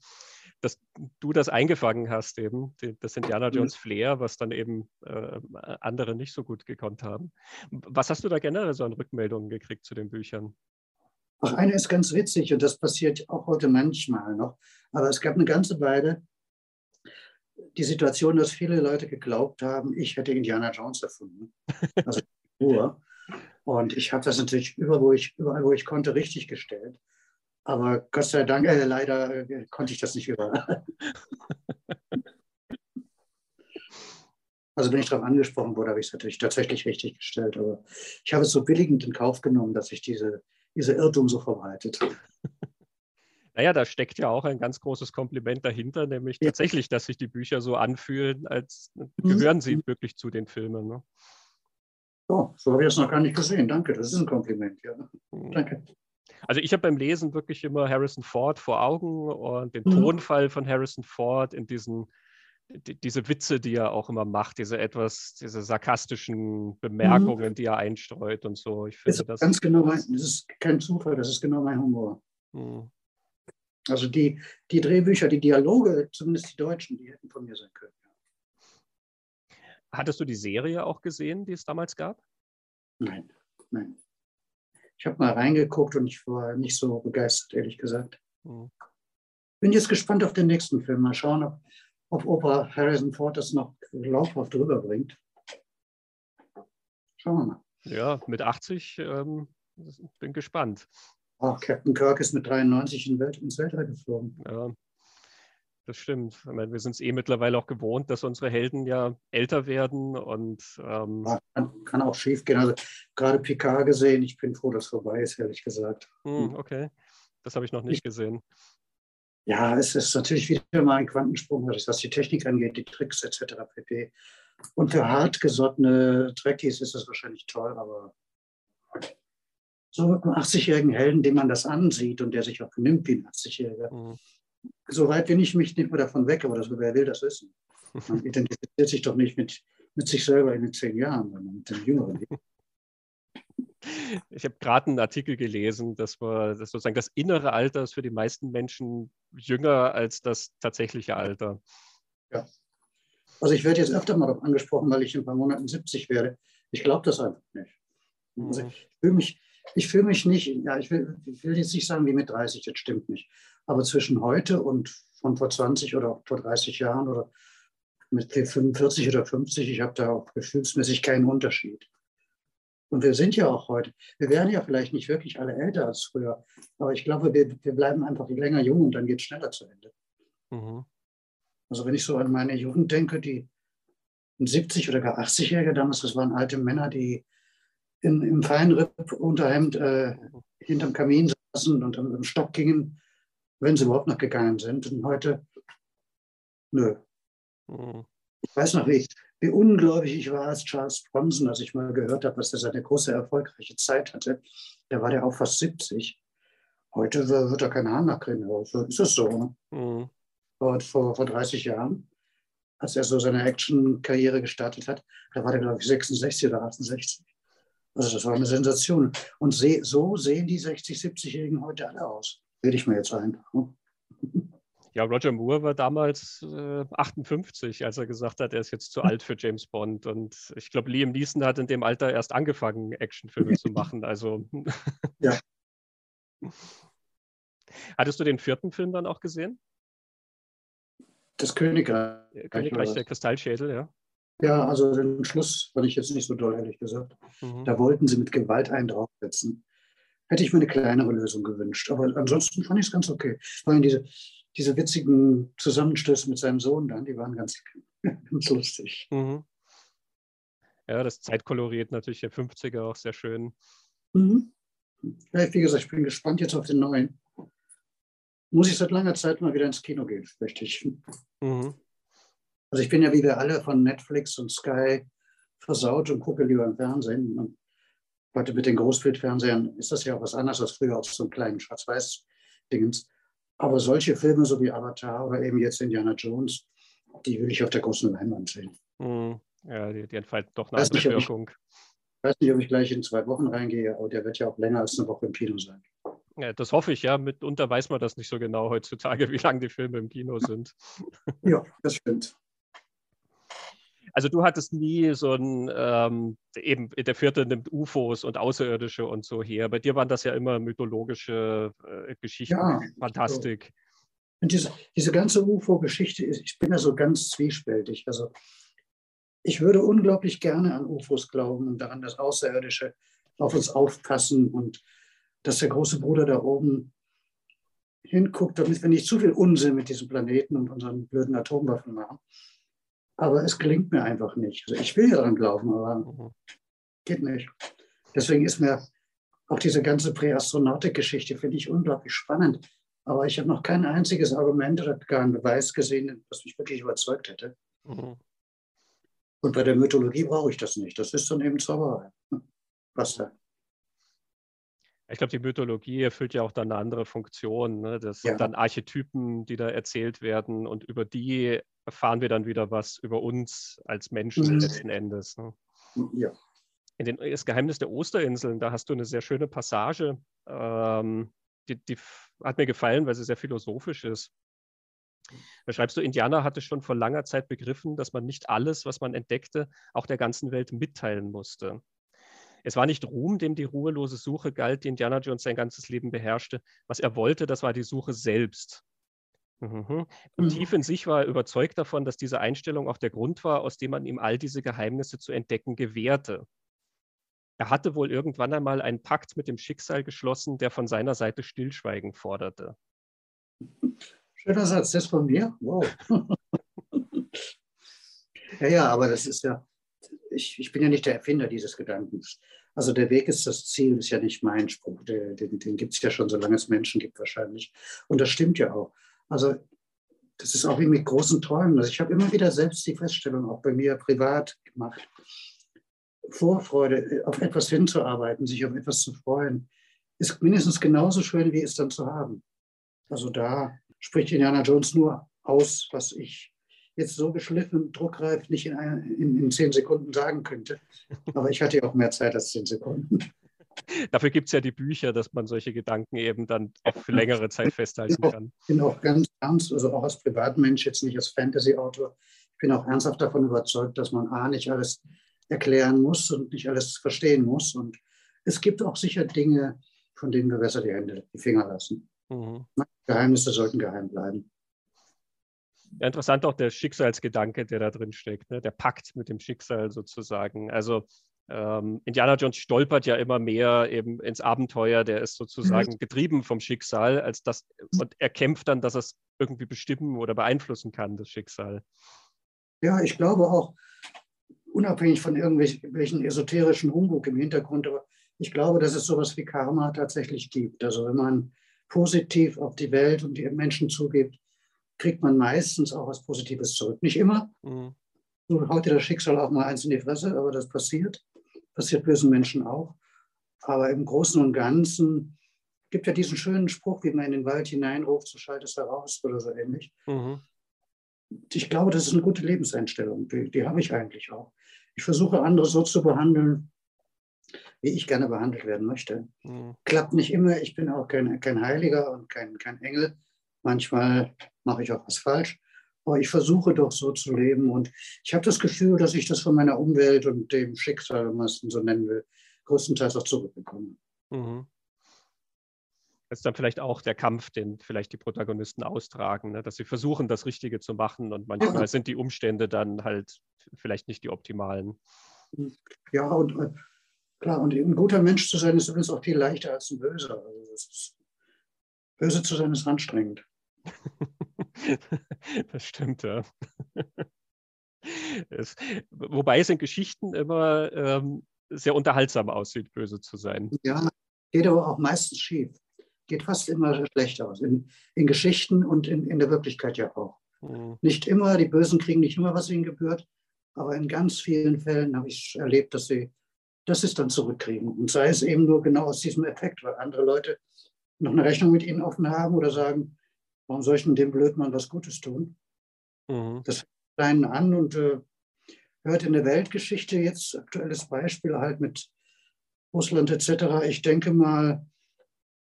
dass du das eingefangen hast, eben, das Indiana Jones Flair, was dann eben äh, andere nicht so gut gekonnt haben. Was hast du da generell so an Rückmeldungen gekriegt zu den Büchern? Ach, eine ist ganz witzig und das passiert auch heute manchmal noch. Aber es gab eine ganze Weile die Situation, dass viele Leute geglaubt haben, ich hätte Indiana Jones erfunden. Also Uhr. Und ich habe das natürlich überall wo, ich, überall, wo ich konnte, richtig gestellt. Aber Gott sei Dank, äh, leider äh, konnte ich das nicht überall. also wenn ich darauf angesprochen wurde, habe ich es natürlich tatsächlich richtig gestellt. Aber ich habe es so billigend in Kauf genommen, dass sich diese, diese Irrtum so verbreitet. Naja, da steckt ja auch ein ganz großes Kompliment dahinter, nämlich ja. tatsächlich, dass sich die Bücher so anfühlen, als mhm. gehören sie wirklich zu den Filmen. Ne? Oh, so habe ich das noch gar nicht gesehen. Danke, das ist ein Kompliment. Ja. Mhm. Danke. Also ich habe beim Lesen wirklich immer Harrison Ford vor Augen und den mhm. Tonfall von Harrison Ford in diesen die, diese Witze, die er auch immer macht, diese etwas, diese sarkastischen Bemerkungen, mhm. die er einstreut und so. Ich finde das, das ganz genau mein, das ist kein Zufall, das ist genau mein Humor. Mhm. Also die, die Drehbücher, die Dialoge, zumindest die Deutschen, die hätten von mir sein können. Hattest du die Serie auch gesehen, die es damals gab? Nein, nein. Ich habe mal reingeguckt und ich war nicht so begeistert, ehrlich gesagt. Hm. Bin jetzt gespannt auf den nächsten Film. Mal schauen, ob, ob Opa Harrison Ford das noch laufhaft rüberbringt. Schauen wir mal. Ja, mit 80 ähm, bin gespannt. Oh, Captain Kirk ist mit 93 in Welt, ins Weltall geflogen. Ja, das stimmt. Ich meine, wir sind es eh mittlerweile auch gewohnt, dass unsere Helden ja älter werden und ähm ja, kann, kann, auch schief gehen. Also gerade Picard gesehen, ich bin froh, dass es vorbei ist, ehrlich gesagt. Hm, okay, das habe ich noch nicht ich, gesehen. Ja, es ist natürlich wieder mal ein Quantensprung, was die Technik angeht, die Tricks etc. pp. Und für hartgesottene Trekkies ist das wahrscheinlich toll, aber so mit einem 80-jährigen Helden, dem man das ansieht und der sich auch benimmt wie ein 80-Jähriger, mhm Soweit bin ich mich nicht mehr davon weg, aber das, wer will das wissen? Man identifiziert sich doch nicht mit, mit sich selber in den zehn Jahren, sondern mit dem Jüngeren. Ich habe gerade einen Artikel gelesen, dass, wir, dass sozusagen das innere Alter ist für die meisten Menschen jünger als das tatsächliche Alter. Ja. Also ich werde jetzt öfter mal darauf angesprochen, weil ich in ein paar Monaten 70 werde. Ich glaube das einfach nicht. Also mhm. ich fühle mich, ich fühle mich nicht, ja, ich will, ich will, jetzt nicht sagen wie mit 30, das stimmt nicht. Aber zwischen heute und von vor 20 oder vor 30 Jahren oder mit 45 oder 50, ich habe da auch gefühlsmäßig keinen Unterschied. Und wir sind ja auch heute, wir werden ja vielleicht nicht wirklich alle älter als früher, aber ich glaube, wir, wir bleiben einfach länger jung und dann geht es schneller zu Ende. Mhm. Also wenn ich so an meine Jugend denke, die 70 oder gar 80-Jährige damals, das waren alte Männer, die in, im Feinripp-Unterhemd äh, hinterm Kamin saßen und am Stock gingen wenn sie überhaupt noch gegangen sind. Und heute, nö. Mhm. Ich weiß noch, wie, wie ungläubig ich war als Charles Bronson, als ich mal gehört habe, dass er seine große erfolgreiche Zeit hatte. Da war der auch fast 70. Heute wird er keinen Hahn mehr kriegen. So ist es so. Mhm. Vor, vor, vor 30 Jahren, als er so seine Action-Karriere gestartet hat, da war der, glaube ich, 66 oder 68. Also das war eine Sensation. Und so sehen die 60-, 70-Jährigen heute alle aus. Rede ich mir jetzt ein. Ja, Roger Moore war damals äh, 58, als er gesagt hat, er ist jetzt zu alt für James Bond. Und ich glaube, Liam Neeson hat in dem Alter erst angefangen, Actionfilme zu machen. Also. ja. Hattest du den vierten Film dann auch gesehen? Das Königreich. Königreich der Kristallschädel, ja. Ja, also den Schluss fand ich jetzt nicht so doll, ehrlich gesagt. Mhm. Da wollten sie mit Gewalt einen draufsetzen. Hätte ich mir eine kleinere Lösung gewünscht. Aber ansonsten fand ich es ganz okay. Vor allem diese, diese witzigen Zusammenstöße mit seinem Sohn dann, die waren ganz, ganz lustig. Mhm. Ja, das Zeitkoloriert natürlich der 50er auch sehr schön. Mhm. Ja, wie gesagt, ich bin gespannt jetzt auf den neuen. Muss ich seit langer Zeit mal wieder ins Kino gehen, möchte ich. Mhm. Also ich bin ja wie wir alle von Netflix und Sky versaut und gucke lieber im Fernsehen. Und heute mit den Großbildfernsehern ist das ja auch was anderes als früher auf so einem kleinen Schwarz-Weiß-Dingens. Aber solche Filme so wie Avatar oder eben jetzt Indiana Jones, die will ich auf der großen Leinwand sehen. Mhm. Ja, die, die entfalten doch eine andere Wirkung. Ich weiß nicht, ob ich gleich in zwei Wochen reingehe, aber der wird ja auch länger als eine Woche im Kino sein. Ja, das hoffe ich ja. Mitunter weiß man das nicht so genau heutzutage, wie lange die Filme im Kino sind. Ja, das stimmt. Also du hattest nie so ein, ähm, eben der vierte nimmt UFOs und Außerirdische und so her. Bei dir waren das ja immer mythologische äh, Geschichten, ja, Fantastik. Und diese, diese ganze UFO-Geschichte, ich bin ja so ganz zwiespältig. Also ich würde unglaublich gerne an UFOs glauben und daran, dass Außerirdische auf uns aufpassen und dass der große Bruder da oben hinguckt, damit wir nicht zu viel Unsinn mit diesem Planeten und unseren blöden Atomwaffen machen. Aber es gelingt mir einfach nicht. Also ich will ja daran glauben, aber mhm. geht nicht. Deswegen ist mir auch diese ganze Präastronautik-Geschichte, finde ich unglaublich spannend. Aber ich habe noch kein einziges Argument oder gar einen Beweis gesehen, das mich wirklich überzeugt hätte. Mhm. Und bei der Mythologie brauche ich das nicht. Das ist dann eben Zauberei. Was da? Ich glaube, die Mythologie erfüllt ja auch dann eine andere Funktion. Ne? Das ja. sind dann Archetypen, die da erzählt werden und über die erfahren wir dann wieder was über uns als Menschen mhm. letzten Endes. Ne? Ja. In den, das Geheimnis der Osterinseln, da hast du eine sehr schöne Passage, ähm, die, die hat mir gefallen, weil sie sehr philosophisch ist. Da schreibst du, Indianer hatte schon vor langer Zeit begriffen, dass man nicht alles, was man entdeckte, auch der ganzen Welt mitteilen musste. Es war nicht Ruhm, dem die ruhelose Suche galt, die Indiana Jones sein ganzes Leben beherrschte. Was er wollte, das war die Suche selbst. Mhm. Mhm. Tief in sich war er überzeugt davon, dass diese Einstellung auch der Grund war, aus dem man ihm all diese Geheimnisse zu entdecken gewährte. Er hatte wohl irgendwann einmal einen Pakt mit dem Schicksal geschlossen, der von seiner Seite Stillschweigen forderte. Schöner Satz, das von mir? Wow. ja, ja, aber das ist ja, ich, ich bin ja nicht der Erfinder dieses Gedankens. Also der Weg ist das Ziel, ist ja nicht mein Spruch. Den, den, den gibt es ja schon, solange es Menschen gibt wahrscheinlich. Und das stimmt ja auch. Also das ist auch wie mit großen Träumen. Also ich habe immer wieder selbst die Feststellung, auch bei mir privat gemacht, Vorfreude, auf etwas hinzuarbeiten, sich auf etwas zu freuen, ist mindestens genauso schön, wie es dann zu haben. Also da spricht Indiana Jones nur aus, was ich jetzt so geschliffen druckreif nicht in, ein, in, in, zehn Sekunden sagen könnte. Aber ich hatte ja auch mehr Zeit als zehn Sekunden. Dafür gibt es ja die Bücher, dass man solche Gedanken eben dann auch für längere Zeit festhalten kann. Ich bin auch ganz ernst, also auch als Privatmensch, jetzt nicht als Fantasy-Autor, ich bin auch ernsthaft davon überzeugt, dass man A, nicht alles erklären muss und nicht alles verstehen muss. Und es gibt auch sicher Dinge, von denen wir besser die Hände, die Finger lassen. Mhm. Geheimnisse sollten geheim bleiben. Ja, interessant auch der Schicksalsgedanke, der da drin steckt, ne? der Pakt mit dem Schicksal sozusagen. Also ähm, Indiana Jones stolpert ja immer mehr eben ins Abenteuer, der ist sozusagen mhm. getrieben vom Schicksal, als das, und er kämpft dann, dass er es irgendwie bestimmen oder beeinflussen kann, das Schicksal. Ja, ich glaube auch, unabhängig von irgendwelchen esoterischen Humbug im Hintergrund, aber ich glaube, dass es sowas wie Karma tatsächlich gibt. Also wenn man positiv auf die Welt und die Menschen zugeht, kriegt man meistens auch was Positives zurück. Nicht immer. Mhm. So haut dir das Schicksal auch mal eins in die Fresse, aber das passiert. Passiert bösen Menschen auch. Aber im Großen und Ganzen gibt ja diesen schönen Spruch, wie man in den Wald hineinruft, so schaltet es heraus oder so ähnlich. Mhm. Ich glaube, das ist eine gute Lebenseinstellung. Die, die habe ich eigentlich auch. Ich versuche, andere so zu behandeln, wie ich gerne behandelt werden möchte. Mhm. Klappt nicht immer. Ich bin auch kein, kein Heiliger und kein, kein Engel. Manchmal mache ich auch was falsch. Aber ich versuche doch so zu leben. Und ich habe das Gefühl, dass ich das von meiner Umwelt und dem Schicksal, wenn man es so nennen will, größtenteils auch zurückbekomme. Mhm. Das ist dann vielleicht auch der Kampf, den vielleicht die Protagonisten austragen, ne? dass sie versuchen, das Richtige zu machen und manchmal ja. sind die Umstände dann halt vielleicht nicht die optimalen. Ja, und äh, klar, und ein guter Mensch zu sein, ist übrigens auch viel leichter als ein böser. Also ist, böse zu sein ist anstrengend. das stimmt, ja. es, wobei es in Geschichten immer ähm, sehr unterhaltsam aussieht, böse zu sein. Ja, geht aber auch meistens schief. Geht fast immer schlecht aus. In, in Geschichten und in, in der Wirklichkeit ja auch. Mhm. Nicht immer, die Bösen kriegen nicht immer, was ihnen gebührt, aber in ganz vielen Fällen habe ich erlebt, dass sie das ist dann zurückkriegen. Und sei es eben nur genau aus diesem Effekt, weil andere Leute noch eine Rechnung mit ihnen offen haben oder sagen, warum soll ich denn dem Blödmann was Gutes tun? Mhm. Das fängt einen an und äh, hört in der Weltgeschichte jetzt aktuelles Beispiel halt mit Russland etc. Ich denke mal,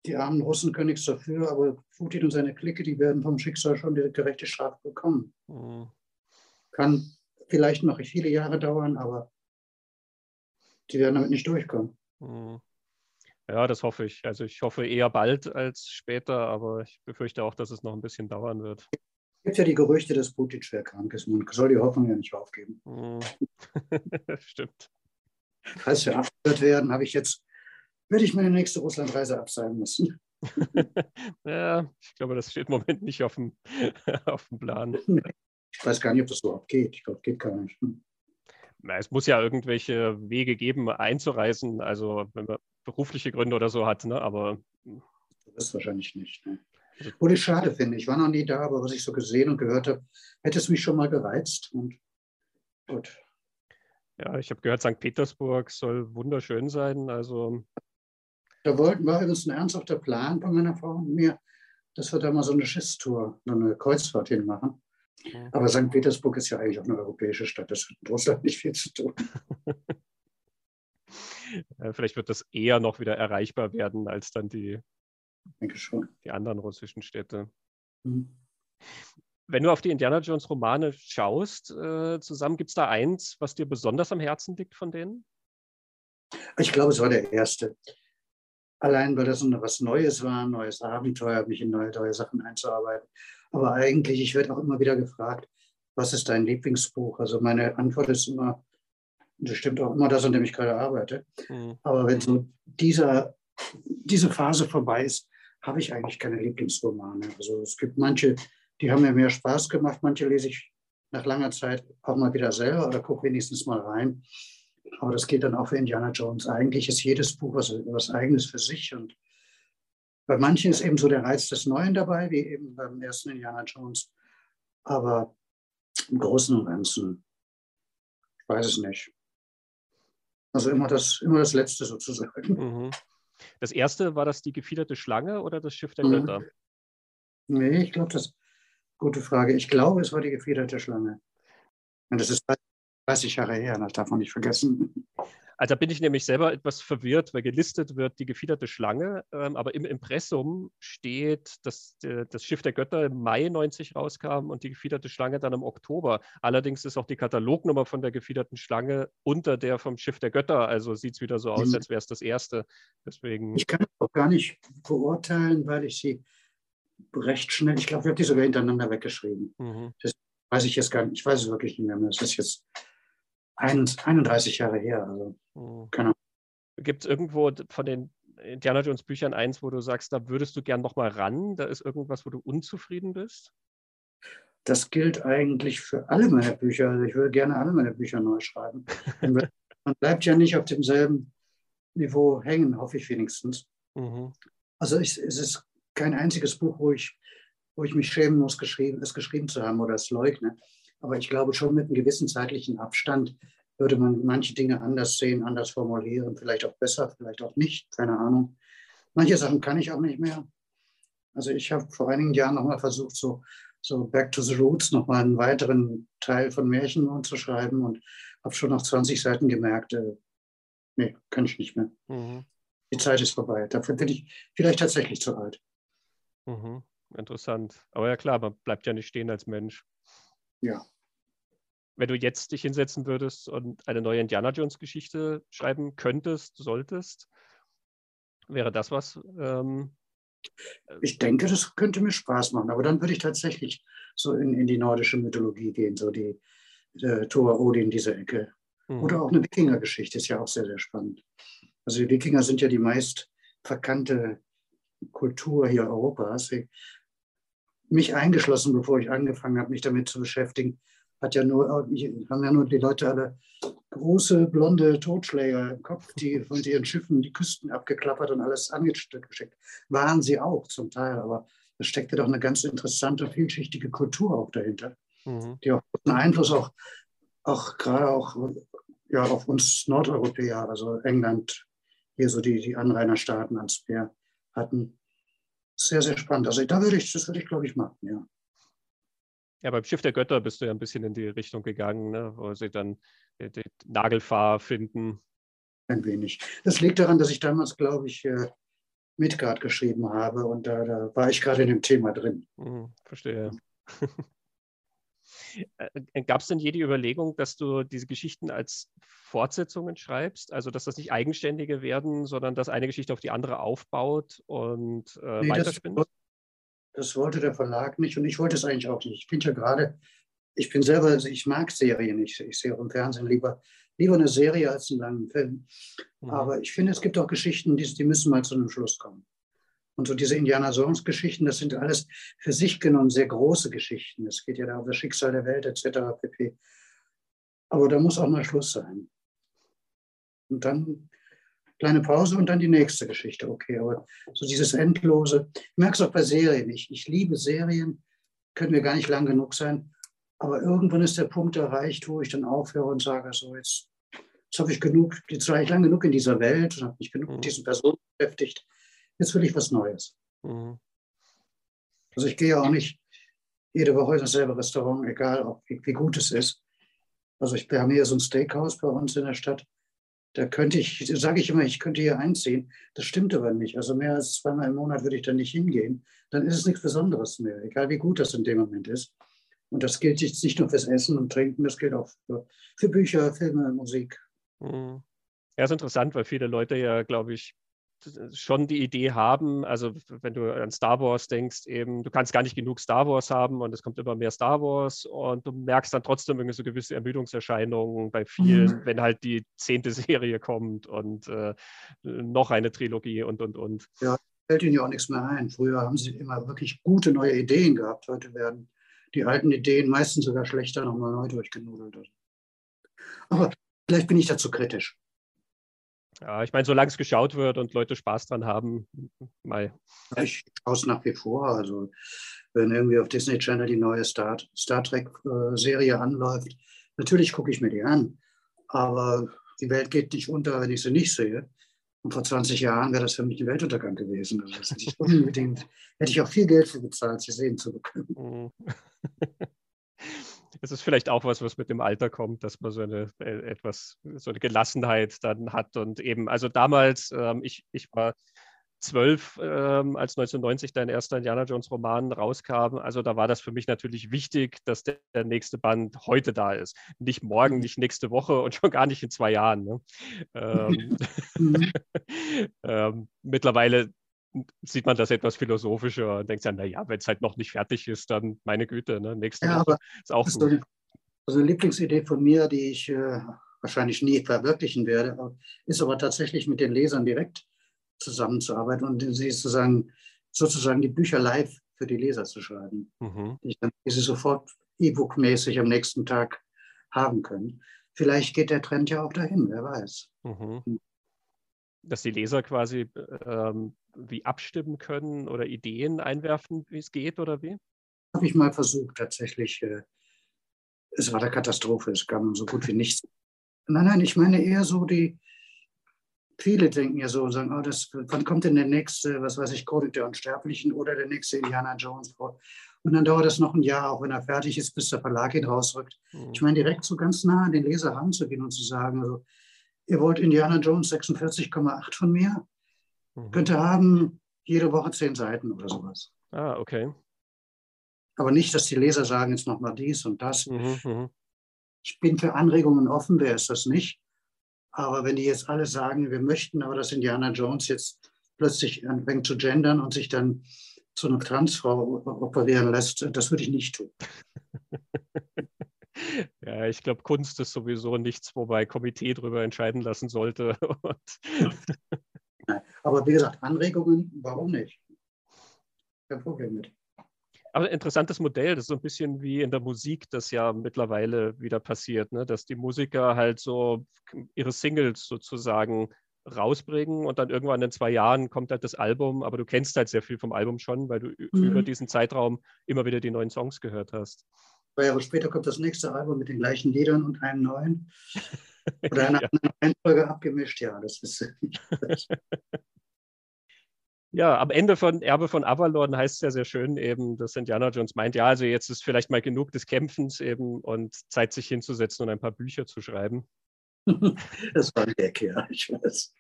die armen Russen können nichts dafür, aber Putin und seine Clique, die werden vom Schicksal schon die gerechte Strafe bekommen. Mhm. Kann vielleicht noch viele Jahre dauern, aber die werden damit nicht durchkommen. Mhm. Ja, das hoffe ich. Also ich hoffe eher bald als später, aber ich befürchte auch, dass es noch ein bisschen dauern wird. Es gibt ja die Gerüchte, dass Putin schwer krank ist. Man soll die Hoffnung ja nicht aufgeben. Mhm. Stimmt. Falls wir abgehört werden, habe ich jetzt, würde ich meine nächste Russlandreise absagen müssen. ja, ich glaube, das steht im Moment nicht auf dem, auf dem Plan. Ich weiß gar nicht, ob das überhaupt geht. Ich glaube, geht gar nicht. Hm. Es muss ja irgendwelche Wege geben, einzureisen, also wenn man berufliche Gründe oder so hat, ne? aber. Das ist wahrscheinlich nicht. Ne? Ich schade finde. Ich war noch nie da, aber was ich so gesehen und gehört habe, hätte es mich schon mal gereizt. Und gut. Ja, ich habe gehört, St. Petersburg soll wunderschön sein. Also. Da wollten wir übrigens ein ernsthafter Plan von meiner Frau und mir, dass wir da mal so eine Schiffstour, so eine Kreuzfahrt hinmachen. Mhm. Aber St. Petersburg ist ja eigentlich auch eine europäische Stadt. Das hat in Russland nicht viel zu tun. Vielleicht wird das eher noch wieder erreichbar werden als dann die, die anderen russischen Städte. Mhm. Wenn du auf die Indiana Jones Romane schaust, äh, zusammen gibt es da eins, was dir besonders am Herzen liegt von denen? Ich glaube, es war der erste. Allein, weil das was Neues war, ein neues Abenteuer, mich in neue, neue Sachen einzuarbeiten. Aber eigentlich, ich werde auch immer wieder gefragt, was ist dein Lieblingsbuch? Also meine Antwort ist immer das stimmt auch immer das, an dem ich gerade arbeite. Mhm. Aber wenn so dieser, diese Phase vorbei ist, habe ich eigentlich keine Lieblingsromane. Also es gibt manche, die haben mir mehr Spaß gemacht, manche lese ich nach langer Zeit auch mal wieder selber oder gucke wenigstens mal rein. Aber das geht dann auch für Indiana Jones. Eigentlich ist jedes Buch was, was eigenes für sich. Und bei manchen ist eben so der Reiz des Neuen dabei, wie eben beim ersten Indiana Jones. Aber im Großen und Ganzen, ich weiß es nicht. Also immer das, immer das Letzte sozusagen. Mhm. Das erste, war das die gefiederte Schlange oder das Schiff der mhm. Götter? Nee, ich glaube, das gute Frage. Ich glaube, es war die gefiederte Schlange. Und das ist 30 Jahre her, das darf man nicht vergessen. Also da bin ich nämlich selber etwas verwirrt, weil gelistet wird die gefiederte Schlange, ähm, aber im Impressum steht, dass äh, das Schiff der Götter im Mai 90 rauskam und die gefiederte Schlange dann im Oktober. Allerdings ist auch die Katalognummer von der gefiederten Schlange unter der vom Schiff der Götter, also sieht es wieder so aus, mhm. als wäre es das erste. Deswegen. Ich kann es auch gar nicht beurteilen, weil ich sie recht schnell, ich glaube, wir haben die sogar hintereinander weggeschrieben. Mhm. Das weiß ich jetzt gar nicht, ich weiß es wirklich nicht mehr. Das ist jetzt 31 Jahre her. Also, mhm. Gibt es irgendwo von den Indiana Jones Büchern eins, wo du sagst, da würdest du gern nochmal ran? Da ist irgendwas, wo du unzufrieden bist? Das gilt eigentlich für alle meine Bücher. Also ich würde gerne alle meine Bücher neu schreiben. Man bleibt ja nicht auf demselben Niveau hängen, hoffe ich wenigstens. Mhm. Also ich, es ist kein einziges Buch, wo ich, wo ich mich schämen muss, geschrieben, es geschrieben zu haben oder es leugne. Aber ich glaube schon mit einem gewissen zeitlichen Abstand würde man manche Dinge anders sehen, anders formulieren, vielleicht auch besser, vielleicht auch nicht, keine Ahnung. Manche Sachen kann ich auch nicht mehr. Also ich habe vor einigen Jahren nochmal versucht, so, so Back to the Roots nochmal einen weiteren Teil von Märchen zu schreiben und habe schon nach 20 Seiten gemerkt, äh, nee, kann ich nicht mehr. Mhm. Die Zeit ist vorbei. Dafür bin ich vielleicht tatsächlich zu alt. Mhm. Interessant. Aber ja klar, man bleibt ja nicht stehen als Mensch. Ja. Wenn du jetzt dich hinsetzen würdest und eine neue Indiana Jones Geschichte schreiben könntest, solltest, wäre das was? Ähm, ich denke, das könnte mir Spaß machen, aber dann würde ich tatsächlich so in, in die nordische Mythologie gehen, so die äh, Thor, Odin, diese Ecke. Mhm. Oder auch eine Wikinger-Geschichte ist ja auch sehr, sehr spannend. Also die Wikinger sind ja die meist verkannte Kultur hier Europas. Mich eingeschlossen, bevor ich angefangen habe, mich damit zu beschäftigen, hat ja nur, haben ja nur die Leute alle große blonde Totschläger im Kopf, die von ihren Schiffen die Küsten abgeklappert und alles angeschickt. Waren sie auch zum Teil, aber da steckte doch eine ganz interessante, vielschichtige Kultur auch dahinter, mhm. die auch einen Einfluss auch, auch gerade auch ja, auf uns Nordeuropäer, also England, hier so die, die Anrainerstaaten ans Meer hatten. Sehr, sehr spannend. Also da würde ich, das würde ich, glaube ich, machen, ja. Ja, beim Schiff der Götter bist du ja ein bisschen in die Richtung gegangen, ne? wo sie dann den Nagelfahr finden. Ein wenig. Das liegt daran, dass ich damals, glaube ich, äh, Midgard geschrieben habe und da, da war ich gerade in dem Thema drin. Hm, verstehe. Äh, äh, Gab es denn je die Überlegung, dass du diese Geschichten als Fortsetzungen schreibst? Also, dass das nicht eigenständige werden, sondern dass eine Geschichte auf die andere aufbaut und äh, nee, weiterspinnt? Das, das, wollte der Verlag nicht und ich wollte es eigentlich auch nicht. Ich finde ja gerade, ich bin selber, also ich mag Serien nicht. Ich sehe auch im Fernsehen lieber, lieber eine Serie als einen langen Film. Mhm. Aber ich finde, es gibt auch Geschichten, die, die müssen mal zu einem Schluss kommen. Und so diese Indiana Jones Geschichten, das sind alles für sich genommen sehr große Geschichten. Es geht ja da um das Schicksal der Welt etc. pp. Aber da muss auch mal Schluss sein. Und dann kleine Pause und dann die nächste Geschichte. Okay, aber so dieses Endlose. Ich merke es auch bei Serien. Ich, ich liebe Serien, können mir gar nicht lang genug sein. Aber irgendwann ist der Punkt erreicht, wo ich dann aufhöre und sage, so jetzt, jetzt habe ich genug, jetzt war ich lang genug in dieser Welt und habe mich genug mit mhm. diesen Personen beschäftigt jetzt will ich was Neues. Mhm. Also ich gehe ja auch nicht jede Woche in dasselbe Restaurant, egal wie, wie, gut es ist. Also ich, wir haben hier so ein Steakhouse bei uns in der Stadt. Da könnte ich, sage ich immer, ich könnte hier einziehen. Das stimmt aber nicht. Also mehr als zweimal im Monat würde ich da nicht hingehen. Dann ist es nichts Besonderes mehr, egal wie gut das in dem Moment ist. Und das gilt jetzt nicht nur fürs Essen und Trinken, das gilt auch für, für Bücher, Filme, Musik. Mhm. Ja, ist interessant, weil viele Leute ja, glaube ich, schon die Idee haben, also wenn du an Star Wars denkst, eben, du kannst gar nicht genug Star Wars haben und es kommt immer mehr Star Wars und du merkst dann trotzdem irgendwie so gewisse Ermüdungserscheinungen bei vielen, mhm. wenn halt die zehnte Serie kommt und äh, noch eine Trilogie und und und. Ja, fällt ihnen ja auch nichts mehr ein. Früher haben sie immer wirklich gute neue Ideen gehabt. Heute werden die alten Ideen meistens sogar schlechter nochmal neu durchgenudelt. Aber vielleicht bin ich dazu kritisch. Ja, ich meine, solange es geschaut wird und Leute Spaß dran haben, mal. Ich schaue es nach wie vor. Also, wenn irgendwie auf Disney Channel die neue Star, Star Trek-Serie anläuft, natürlich gucke ich mir die an. Aber die Welt geht nicht unter, wenn ich sie nicht sehe. Und vor 20 Jahren wäre das für mich ein Weltuntergang gewesen. Also das hätte ich unbedingt, hätte ich auch viel Geld für bezahlt, sie sehen zu bekommen. Mhm. es ist vielleicht auch was, was mit dem Alter kommt, dass man so eine äh, etwas, so eine Gelassenheit dann hat. Und eben, also damals, ähm, ich, ich war zwölf, ähm, als 1990 dein erster Indiana Jones Roman rauskam. Also da war das für mich natürlich wichtig, dass der, der nächste Band heute da ist. Nicht morgen, nicht nächste Woche und schon gar nicht in zwei Jahren. Ne? Ähm, mhm. ähm, mittlerweile sieht man das etwas philosophischer und denkt sich, naja, wenn es halt noch nicht fertig ist, dann meine Güte, ne? nächste ja, Woche ist auch ist gut. Also eine Lieblingsidee von mir, die ich äh, wahrscheinlich nie verwirklichen werde, ist aber tatsächlich mit den Lesern direkt zusammenzuarbeiten und sie sozusagen, sozusagen die Bücher live für die Leser zu schreiben, mhm. die, die sie sofort E-Book-mäßig am nächsten Tag haben können. Vielleicht geht der Trend ja auch dahin, wer weiß. Mhm. Dass die Leser quasi ähm, wie abstimmen können oder Ideen einwerfen, wie es geht oder wie? Habe ich mal versucht, tatsächlich. Äh, es war eine Katastrophe, es kam so gut wie nichts. Nein, nein, ich meine eher so die, viele denken ja so und sagen, oh, das, wann kommt denn der nächste, was weiß ich, Chronik der Unsterblichen oder der nächste Indiana Jones vor? Und dann dauert das noch ein Jahr, auch wenn er fertig ist, bis der Verlag ihn rausrückt. Mhm. Ich meine, direkt so ganz nah an den Leser heranzugehen und zu sagen, also, ihr wollt Indiana Jones 46,8 von mir? Mhm. Könnte haben jede Woche zehn Seiten oder sowas. Ah, okay. Aber nicht, dass die Leser sagen jetzt nochmal dies und das. Mhm, mhm, ich bin für Anregungen offen, wer ist das nicht? Aber wenn die jetzt alle sagen, wir möchten aber, dass Indiana Jones jetzt plötzlich anfängt zu gendern und sich dann zu einer Transfrau operieren lässt, das würde ich nicht tun. Ja, ich glaube, Kunst ist sowieso nichts, wobei Komitee darüber entscheiden lassen sollte. Aber wie gesagt, Anregungen, warum nicht? Kein Problem mit. Aber interessantes Modell, das ist so ein bisschen wie in der Musik, das ja mittlerweile wieder passiert, ne? dass die Musiker halt so ihre Singles sozusagen rausbringen und dann irgendwann in zwei Jahren kommt halt das Album, aber du kennst halt sehr viel vom Album schon, weil du mhm. über diesen Zeitraum immer wieder die neuen Songs gehört hast. Zwei Jahre später kommt das nächste Album mit den gleichen Liedern und einem neuen. Oder einer ja. anderen Reihenfolge abgemischt, ja, das ist. Ja, am Ende von Erbe von Avalon heißt es ja sehr schön eben, dass Indiana Jones meint, ja, also jetzt ist vielleicht mal genug des Kämpfens eben und Zeit, sich hinzusetzen und ein paar Bücher zu schreiben. Das war ein Gag, ja, ich weiß.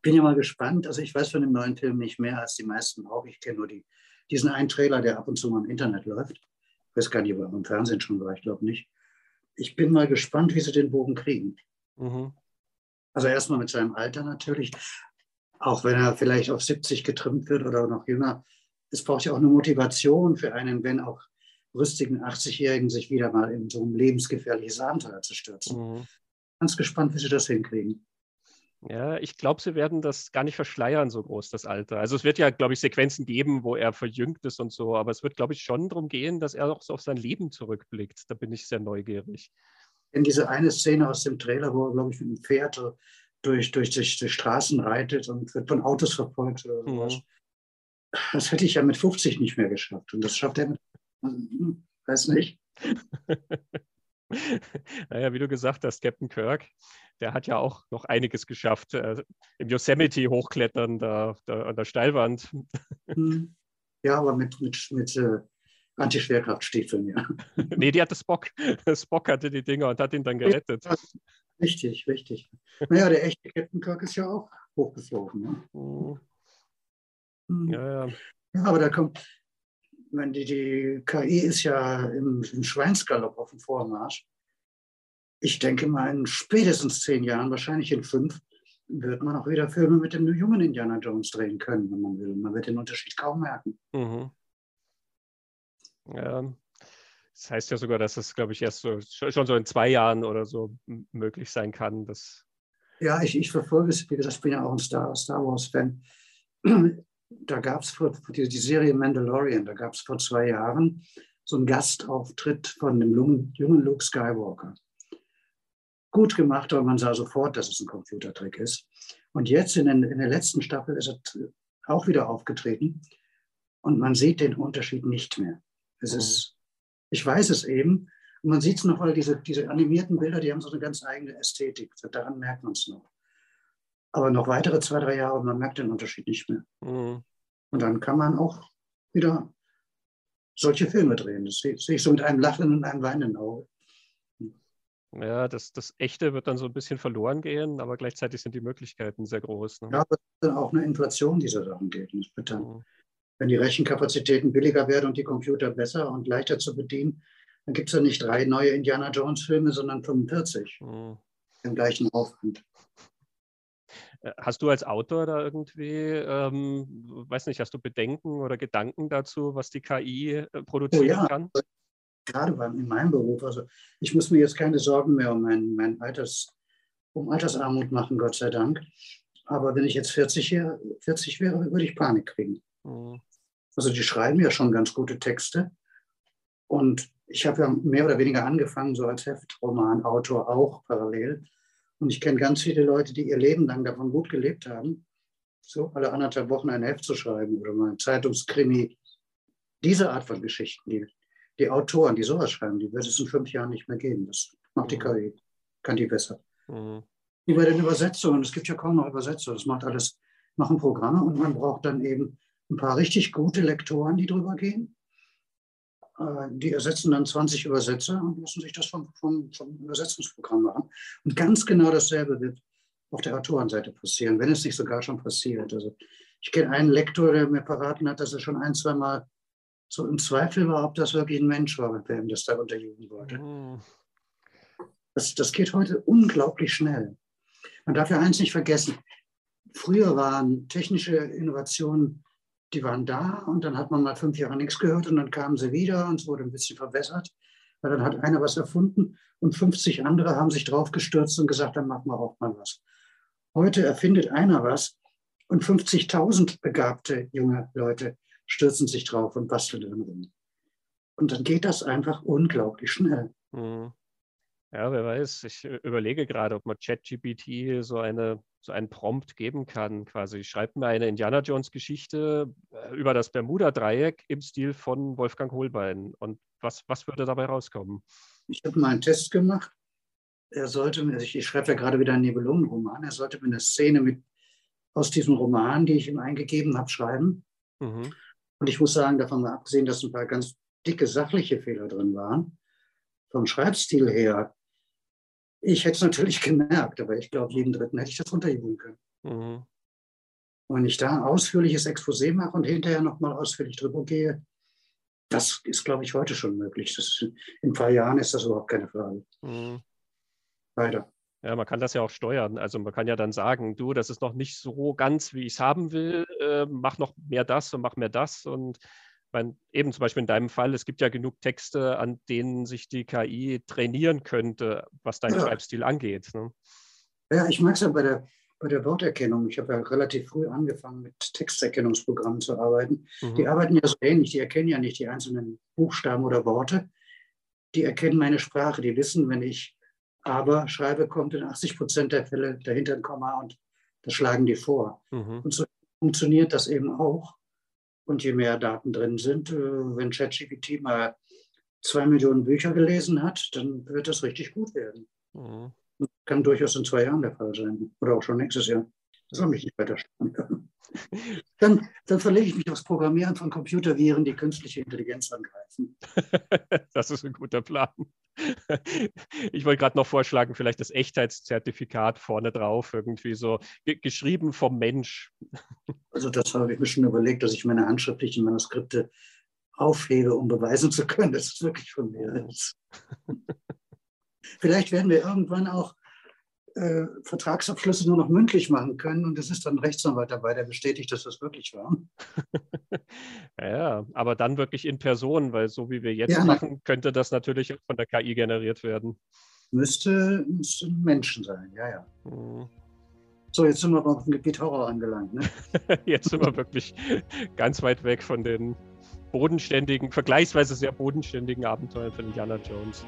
Bin ja mal gespannt. Also ich weiß von dem neuen Film nicht mehr als die meisten auch. Ich kenne nur die, diesen einen Trailer, der ab und zu mal im Internet läuft. Ich weiß gar nicht, ob er im Fernsehen schon war, ich glaube nicht. Ich bin mal gespannt, wie sie den Bogen kriegen. Mhm. Also erstmal mit seinem Alter natürlich, auch wenn er vielleicht auf 70 getrimmt wird oder noch jünger, es braucht ja auch eine Motivation für einen, wenn auch rüstigen 80-Jährigen, sich wieder mal in so ein lebensgefährliches Abenteuer zu stürzen. Mhm. Ganz gespannt, wie sie das hinkriegen. Ja, ich glaube, sie werden das gar nicht verschleiern, so groß das Alter. Also es wird ja, glaube ich, Sequenzen geben, wo er verjüngt ist und so, aber es wird, glaube ich, schon darum gehen, dass er auch so auf sein Leben zurückblickt. Da bin ich sehr neugierig. In diese eine Szene aus dem Trailer, wo er, glaube ich, mit dem Pferd durch, durch, durch die Straßen reitet und wird von Autos verfolgt oder sowas. Mhm. Das hätte ich ja mit 50 nicht mehr geschafft. Und das schafft er mit, hm, weiß nicht. naja, wie du gesagt hast, Captain Kirk, der hat ja auch noch einiges geschafft. Äh, Im Yosemite hochklettern, da, da, an der Steilwand. Hm. Ja, aber mit, mit, mit äh, Antischwerkraftstiefeln, ja. nee, die hatte Spock. Spock hatte die Dinger und hat ihn dann gerettet. Richtig, richtig. Naja, der echte Captain Kirk ist ja auch hochgeflogen. Ne? Mhm. Hm. Ja, ja. ja, aber da kommt, wenn die, die KI ist ja im, im Schweinsgalopp auf dem Vormarsch. Ich denke mal, in spätestens zehn Jahren, wahrscheinlich in fünf, wird man auch wieder Filme mit dem jungen Indiana Jones drehen können, wenn man will. Man wird den Unterschied kaum merken. Mhm. Ja, das heißt ja sogar, dass es, glaube ich, erst so, schon so in zwei Jahren oder so möglich sein kann. Dass ja, ich, ich verfolge es, wie gesagt, ich bin ja auch ein Star, Star Wars-Fan. Da gab es die, die Serie Mandalorian, da gab es vor zwei Jahren so einen Gastauftritt von dem jungen Luke Skywalker. Gut gemacht, aber man sah sofort, dass es ein Computertrick ist. Und jetzt in, den, in der letzten Staffel ist er auch wieder aufgetreten und man sieht den Unterschied nicht mehr. Es mhm. ist ich weiß es eben. Und man sieht es noch, weil diese, diese animierten Bilder, die haben so eine ganz eigene Ästhetik. Daran merkt man es noch. Aber noch weitere zwei, drei Jahre, man merkt den Unterschied nicht mehr. Mhm. Und dann kann man auch wieder solche Filme drehen. Das sehe, ich so mit einem lachenden und einem weinenden Auge. Ja, das, das Echte wird dann so ein bisschen verloren gehen, aber gleichzeitig sind die Möglichkeiten sehr groß. Ne? Ja, aber dann auch eine Inflation dieser Sachen geht. Dann, mhm wenn die Rechenkapazitäten billiger werden und die Computer besser und leichter zu bedienen, dann gibt es ja nicht drei neue Indiana Jones-Filme, sondern 45 mhm. im gleichen Aufwand. Äh, hast du als Autor da irgendwie, ähm, weiß nicht, hast du Bedenken oder Gedanken dazu, was die KI äh, produzieren oh ja, kann? Gerade in meinem Beruf. Also ich muss mir jetzt keine Sorgen mehr um mein, mein Alters, um Altersarmut machen, Gott sei Dank. Aber wenn ich jetzt 40, 40 wäre, würde ich Panik kriegen. Mhm. Also die schreiben ja schon ganz gute Texte. Und ich habe ja mehr oder weniger angefangen, so als Heftromanautor auch parallel. Und ich kenne ganz viele Leute, die ihr Leben lang davon gut gelebt haben. so alle anderthalb Wochen ein Heft zu schreiben oder mal ein Zeitungskrimi. Diese Art von Geschichten, die, die Autoren, die sowas schreiben, die wird es in fünf Jahren nicht mehr geben. Das macht die mhm. KI, kann die besser. Mhm. Wie bei den Übersetzungen, es gibt ja kaum noch Übersetzer, das macht alles, machen Programme und man braucht dann eben ein paar richtig gute Lektoren, die drüber gehen. Äh, die ersetzen dann 20 Übersetzer und lassen sich das vom, vom, vom Übersetzungsprogramm machen. Und ganz genau dasselbe wird auf der Autorenseite passieren, wenn es nicht sogar schon passiert. Also ich kenne einen Lektor, der mir verraten hat, dass er schon ein, zwei Mal so im Zweifel war, ob das wirklich ein Mensch war, wer ihm das da unterjubeln wollte. Mhm. Das, das geht heute unglaublich schnell. Man darf ja eins nicht vergessen. Früher waren technische Innovationen, die waren da und dann hat man mal fünf Jahre nichts gehört und dann kamen sie wieder und es wurde ein bisschen verbessert. Weil dann hat einer was erfunden und 50 andere haben sich draufgestürzt und gesagt, dann machen wir auch mal was. Heute erfindet einer was und 50.000 begabte junge Leute stürzen sich drauf und basteln drin rum. Und dann geht das einfach unglaublich schnell. Mhm. Ja, wer weiß. Ich äh, überlege gerade, ob man ChatGPT so eine so einen Prompt geben kann. Quasi schreibt mir eine Indiana Jones Geschichte äh, über das Bermuda-Dreieck im Stil von Wolfgang Holbein. Und was, was würde dabei rauskommen? Ich habe mal einen Test gemacht er sollte mir, ich schreibe ja gerade wieder einen Nibelungenroman, er sollte mir eine Szene mit, aus diesem Roman, die ich ihm eingegeben habe, schreiben. Mhm. Und ich muss sagen, davon mal abgesehen, dass ein paar ganz dicke sachliche Fehler drin waren, vom Schreibstil her, ich hätte es natürlich gemerkt, aber ich glaube, jeden Dritten hätte ich das unterjubeln können. Mhm. Und wenn ich da ausführliches Exposé mache und hinterher nochmal ausführlich drüber gehe, das ist, glaube ich, heute schon möglich. Das, in ein paar Jahren ist das überhaupt keine Frage. Mhm. Leider. Ja, man kann das ja auch steuern. Also man kann ja dann sagen, du, das ist noch nicht so ganz, wie ich es haben will, äh, mach noch mehr das und mach mehr das. Und mein, eben zum Beispiel in deinem Fall, es gibt ja genug Texte, an denen sich die KI trainieren könnte, was deinen ja. Schreibstil angeht. Ne? Ja, ich mag es ja bei der, bei der Worterkennung. Ich habe ja relativ früh angefangen, mit Texterkennungsprogrammen zu arbeiten. Mhm. Die arbeiten ja so ähnlich, die erkennen ja nicht die einzelnen Buchstaben oder Worte. Die erkennen meine Sprache, die wissen, wenn ich aber Schreibe kommt in 80 Prozent der Fälle dahinter ein Komma und das schlagen die vor. Mhm. Und so funktioniert das eben auch. Und je mehr Daten drin sind, äh, wenn ChatGPT mal zwei Millionen Bücher gelesen hat, dann wird das richtig gut werden. Mhm. Kann durchaus in zwei Jahren der Fall sein. Oder auch schon nächstes Jahr. Das soll mich nicht weiter stören. Dann, dann verlege ich mich aufs Programmieren von Computerviren, die künstliche Intelligenz angreifen. Das ist ein guter Plan. Ich wollte gerade noch vorschlagen, vielleicht das Echtheitszertifikat vorne drauf, irgendwie so geschrieben vom Mensch. Also das habe ich mir schon überlegt, dass ich meine handschriftlichen Manuskripte aufhebe, um beweisen zu können, dass es wirklich von mir ist. Vielleicht werden wir irgendwann auch äh, Vertragsabschlüsse nur noch mündlich machen können und es ist dann ein Rechtsanwalt dabei, der bestätigt, dass das wirklich war. ja, aber dann wirklich in Person, weil so wie wir jetzt ja, machen, könnte das natürlich von der KI generiert werden. Müsste, müsste Menschen sein, ja, ja. Mhm. So, jetzt sind wir auf dem Gebiet Horror angelangt. Ne? jetzt sind wir wirklich ganz weit weg von den bodenständigen, vergleichsweise sehr bodenständigen Abenteuern von Indiana Jones.